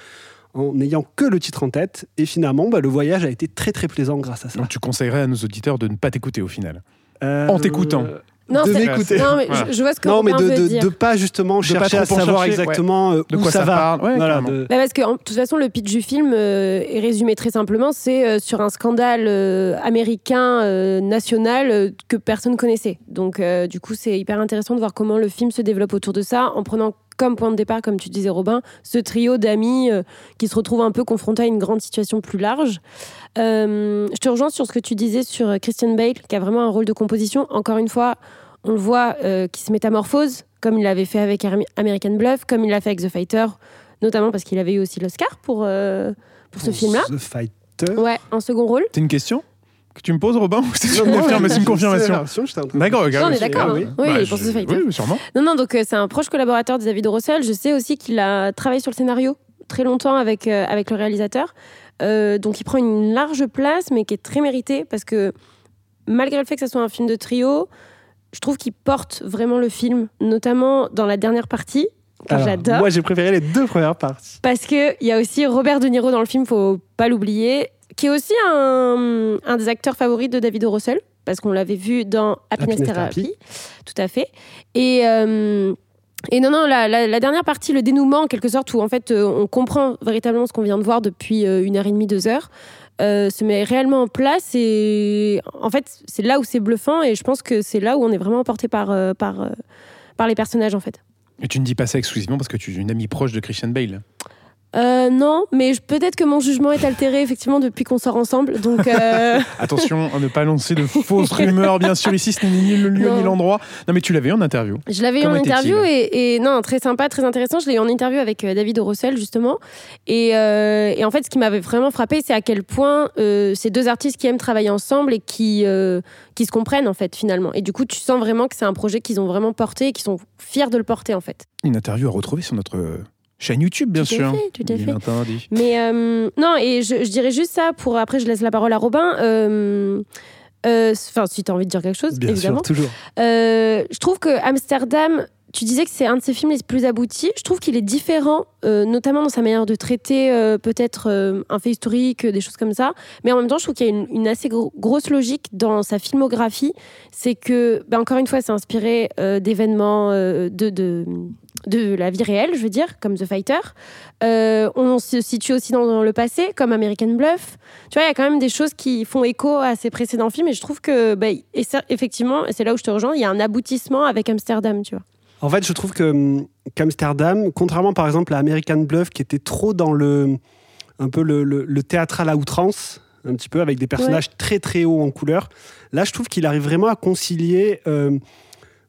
en n'ayant que le titre en tête. Et finalement, bah, le voyage a été très très plaisant grâce à ça. Donc tu conseillerais à nos auditeurs de ne pas t'écouter au final. Euh, En t'écoutant. Non, de c'est- m'écouter. Non, mais Voilà. je, je vois ce que Non, mais de, veut de, dire. de pas justement De pas chercher à trop en savoir chercher, exactement euh, De quoi ça, ça va. parle, ouais, Voilà, de- Bah, parce que en- de toute façon, le pitch du film euh, est résumé très simplement, c'est euh, sur un scandale euh, américain euh, national euh, que personne connaissait. Donc euh, du coup, c'est hyper intéressant de voir comment le film se développe autour de ça, en prenant comme point de départ, comme tu disais Robin, ce trio d'amis euh, qui se retrouvent un peu confrontés à une grande situation plus large. Euh, je te rejoins sur ce que tu disais sur euh, Christian Bale, qui a vraiment un rôle de composition. Encore une fois, on le voit euh, qui se métamorphose, comme il l'avait fait avec American Bluff, comme il l'a fait avec The Fighter, notamment parce qu'il avait eu aussi l'Oscar pour, euh, pour ce film-là. The Fighter? Ouais, en second rôle. C'est une question? Que tu me poses, Robin ou c'est une, c'est une je- confirmation D'accord, ok. Non, on est oui, d'accord, ah hein. oui. Bah, pour je-. Oui, sûrement. Non, non, donc euh, c'est un proche collaborateur de David. Russell. Je sais aussi qu'il a travaillé sur le scénario très longtemps avec, euh, avec le réalisateur. Euh, donc il prend une large place, mais qui est très méritée parce que malgré le fait que ce soit un film de trio, je trouve qu'il porte vraiment le film, notamment dans la dernière partie, j'adore. Moi, j'ai préféré les deux premières parties. Parce qu'il y a aussi Robert De Niro dans le film, faut pas l'oublier, qui est aussi un, un des acteurs favoris de David O. Russell. parce qu'on l'avait vu dans Happiness, Therapy. Tout à fait. Et. euh, et non, non, la, la- la dernière partie, le dénouement, en quelque sorte, où en fait euh, on comprend véritablement ce qu'on vient de voir depuis euh, une heure et demie, deux heures, euh, se met réellement en place. Et en fait, c'est là où c'est bluffant. Et je pense que c'est là où on est vraiment emporté par, par, par les personnages, en fait. Et tu ne dis pas ça exclusivement parce que tu es une amie proche de Christian Bale. Euh, non, mais peut-être que mon jugement est altéré, effectivement, depuis qu'on sort ensemble. Donc. euh, <laughs> Attention à ne pas lancer de fausses <laughs> rumeurs, bien sûr. Ici, ce n'est ni le lieu Non. ni l'endroit. Non, mais tu l'avais eu en interview. Je l'avais eu en interview et, et non, très sympa, très intéressant. Je l'ai eu en interview avec euh, David Rossel justement. Et, euh, et en fait, ce qui m'avait vraiment frappé, c'est à quel point ces deux artistes qui aiment travailler ensemble et qui, qui se comprennent en fait finalement. Et du coup, tu sens vraiment que c'est un projet qu'ils ont vraiment porté et qu'ils sont fiers de le porter en fait. Une interview à retrouver sur notre chaîne YouTube, bien Tout sûr. fait, tout à fait. interdit. Mais euh, non, et je, je dirais juste ça pour après, je laisse la parole à Robin. Euh, euh, Enfin, si tu as envie de dire quelque chose, Bien évidemment. sûr, toujours. Je trouve que Amsterdam, tu disais que c'est un de ses films les plus aboutis. Je trouve qu'il est différent, euh, notamment dans sa manière de traiter euh, peut-être euh, un fait historique, des choses comme ça. Mais en même temps, je trouve qu'il y a une, une assez gro- grosse logique dans sa filmographie. C'est que, bah, encore une fois, c'est inspiré d'événements de, de, de la vie réelle, je veux dire, comme The Fighter. Euh, on se situe aussi dans, dans le passé, comme American Bluff. Tu vois, il y a quand même des choses qui font écho à ses précédents films. Et je trouve que, bah, et ça, effectivement, et c'est là où je te rejoins, il y a un aboutissement avec Amsterdam, tu vois. En fait, je trouve que hum, qu'Amsterdam, contrairement par exemple à American Bluff, qui était trop dans le un peu le, le- le théâtral à outrance, un petit peu avec des personnages très très hauts en couleur. Là, je trouve qu'il arrive vraiment à concilier euh,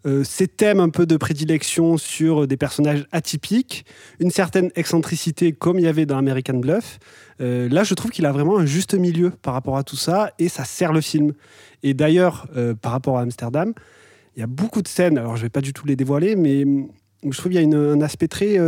euh, ces thèmes un peu de prédilection sur des personnages atypiques, une certaine excentricité comme il y avait dans American Bluff. Euh, là, je trouve qu'il a vraiment un juste milieu par rapport à tout ça et ça sert le film. Et d'ailleurs, euh, par rapport à Amsterdam, il y a beaucoup de scènes, alors je vais pas du tout les dévoiler, mais hum, je trouve qu'il y a un aspect très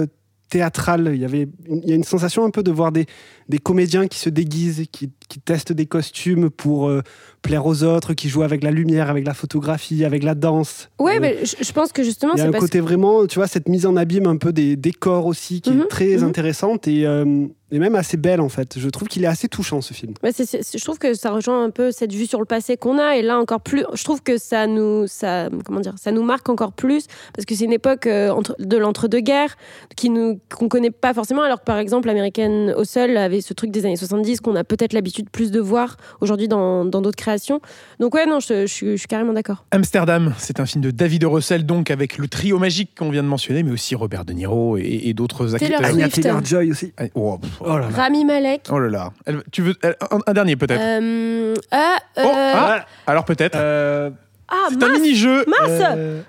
théâtral. Il y, avait, il y a une sensation un peu de voir des, des comédiens qui se déguisent, qui, qui testent des costumes pour euh, plaire aux autres, qui jouent avec la lumière, avec la photographie, avec la danse. Ouais, Euh, mais je, pense que justement, c'est un parce côté vraiment, tu vois, cette mise en abîme un peu des décors aussi, qui Mhm, est très mhm. intéressante et, euh, et même assez belle en fait. Je trouve qu'il est assez touchant ce film. Ouais, je trouve que ça rejoint un peu cette vue sur le passé qu'on a et là encore plus je trouve que ça nous ça comment dire ça nous marque encore plus parce que c'est une époque entre, de l'entre-deux-guerres qui nous qu'on connaît pas forcément alors que par exemple American Hustle avait ce truc des années 70 qu'on a peut-être l'habitude plus de voir aujourd'hui dans dans d'autres créations donc ouais non je, je suis- je suis carrément d'accord Amsterdam, c'est un film de David Russell, donc avec le trio magique qu'on vient de mentionner, mais aussi Robert De Niro et, et d'autres Taylor acteurs. Swift. Anya Taylor-Joy aussi. Ah, Oh, Oh là là. Rami Malek oh là là. Elle- tu veux elle- un, un dernier peut-être euh, ah, euh, Oh, ah, alors peut-être. Euh, ah, c'est un mini-jeu. mince euh,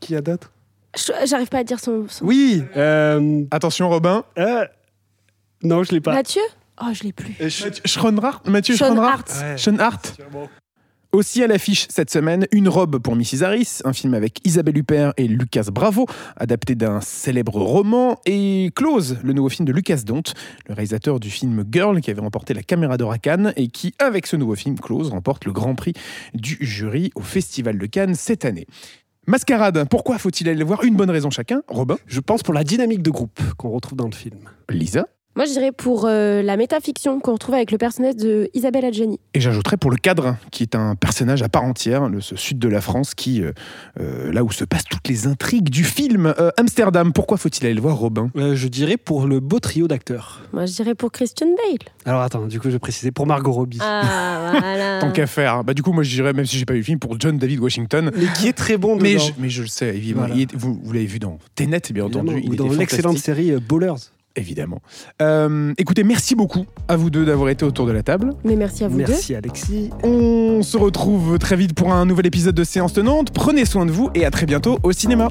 qui a d'autres Je- j'arrive pas à dire son, son- Oui. euh, Attention Robin. euh, non, je l'ai pas. Mathieu? Oh je l'ai plus Euh, Mathieu Sean Schronrath Hart? Ouais. Sean Hart. Aussi à l'affiche cette semaine, Une robe pour Mrs. Harris, un film avec Isabelle Huppert et Lucas Bravo, adapté d'un célèbre roman, et Close, le nouveau film de Lucas Dont, le réalisateur du film Girl qui avait remporté la caméra d'or à Cannes et qui, avec ce nouveau film Close, remporte le grand prix du jury au Festival de Cannes cette année. Mascarade, pourquoi faut-il aller le voir? Une bonne raison chacun. Robin, Je pense pour la dynamique de groupe qu'on retrouve dans le film. Lisa, Moi, je dirais pour euh, la métafiction qu'on retrouve avec le personnage de Isabelle Adjani. Et j'ajouterais pour le cadre, qui est un personnage à part entière, le ce sud de la France, qui, euh, euh, là où se passent toutes les intrigues du film. Euh, Amsterdam, pourquoi faut-il aller le voir, Robin? Euh, je dirais pour le beau trio d'acteurs. Moi, je dirais pour Christian Bale. Alors attends, du coup, je vais préciser pour Margot Robbie. Ah, voilà. <laughs> Tant qu'à faire. Bah, du coup, moi, je dirais, même si j'ai pas vu le film, pour John David Washington. Mais qui est très bon Mais dedans. je, mais je le sais, évidemment. Voilà. Il est- vous vous l'avez vu dans Tenet, bien Évidemment, entendu. Il ou dans l'excellente série Ballers. Évidemment. Euh, écoutez, merci beaucoup à vous deux d'avoir été autour de la table. Mais merci à vous deux. Merci Alexis. On se retrouve très vite pour un nouvel épisode de Séance Tenante. Prenez soin de vous et à très bientôt au cinéma.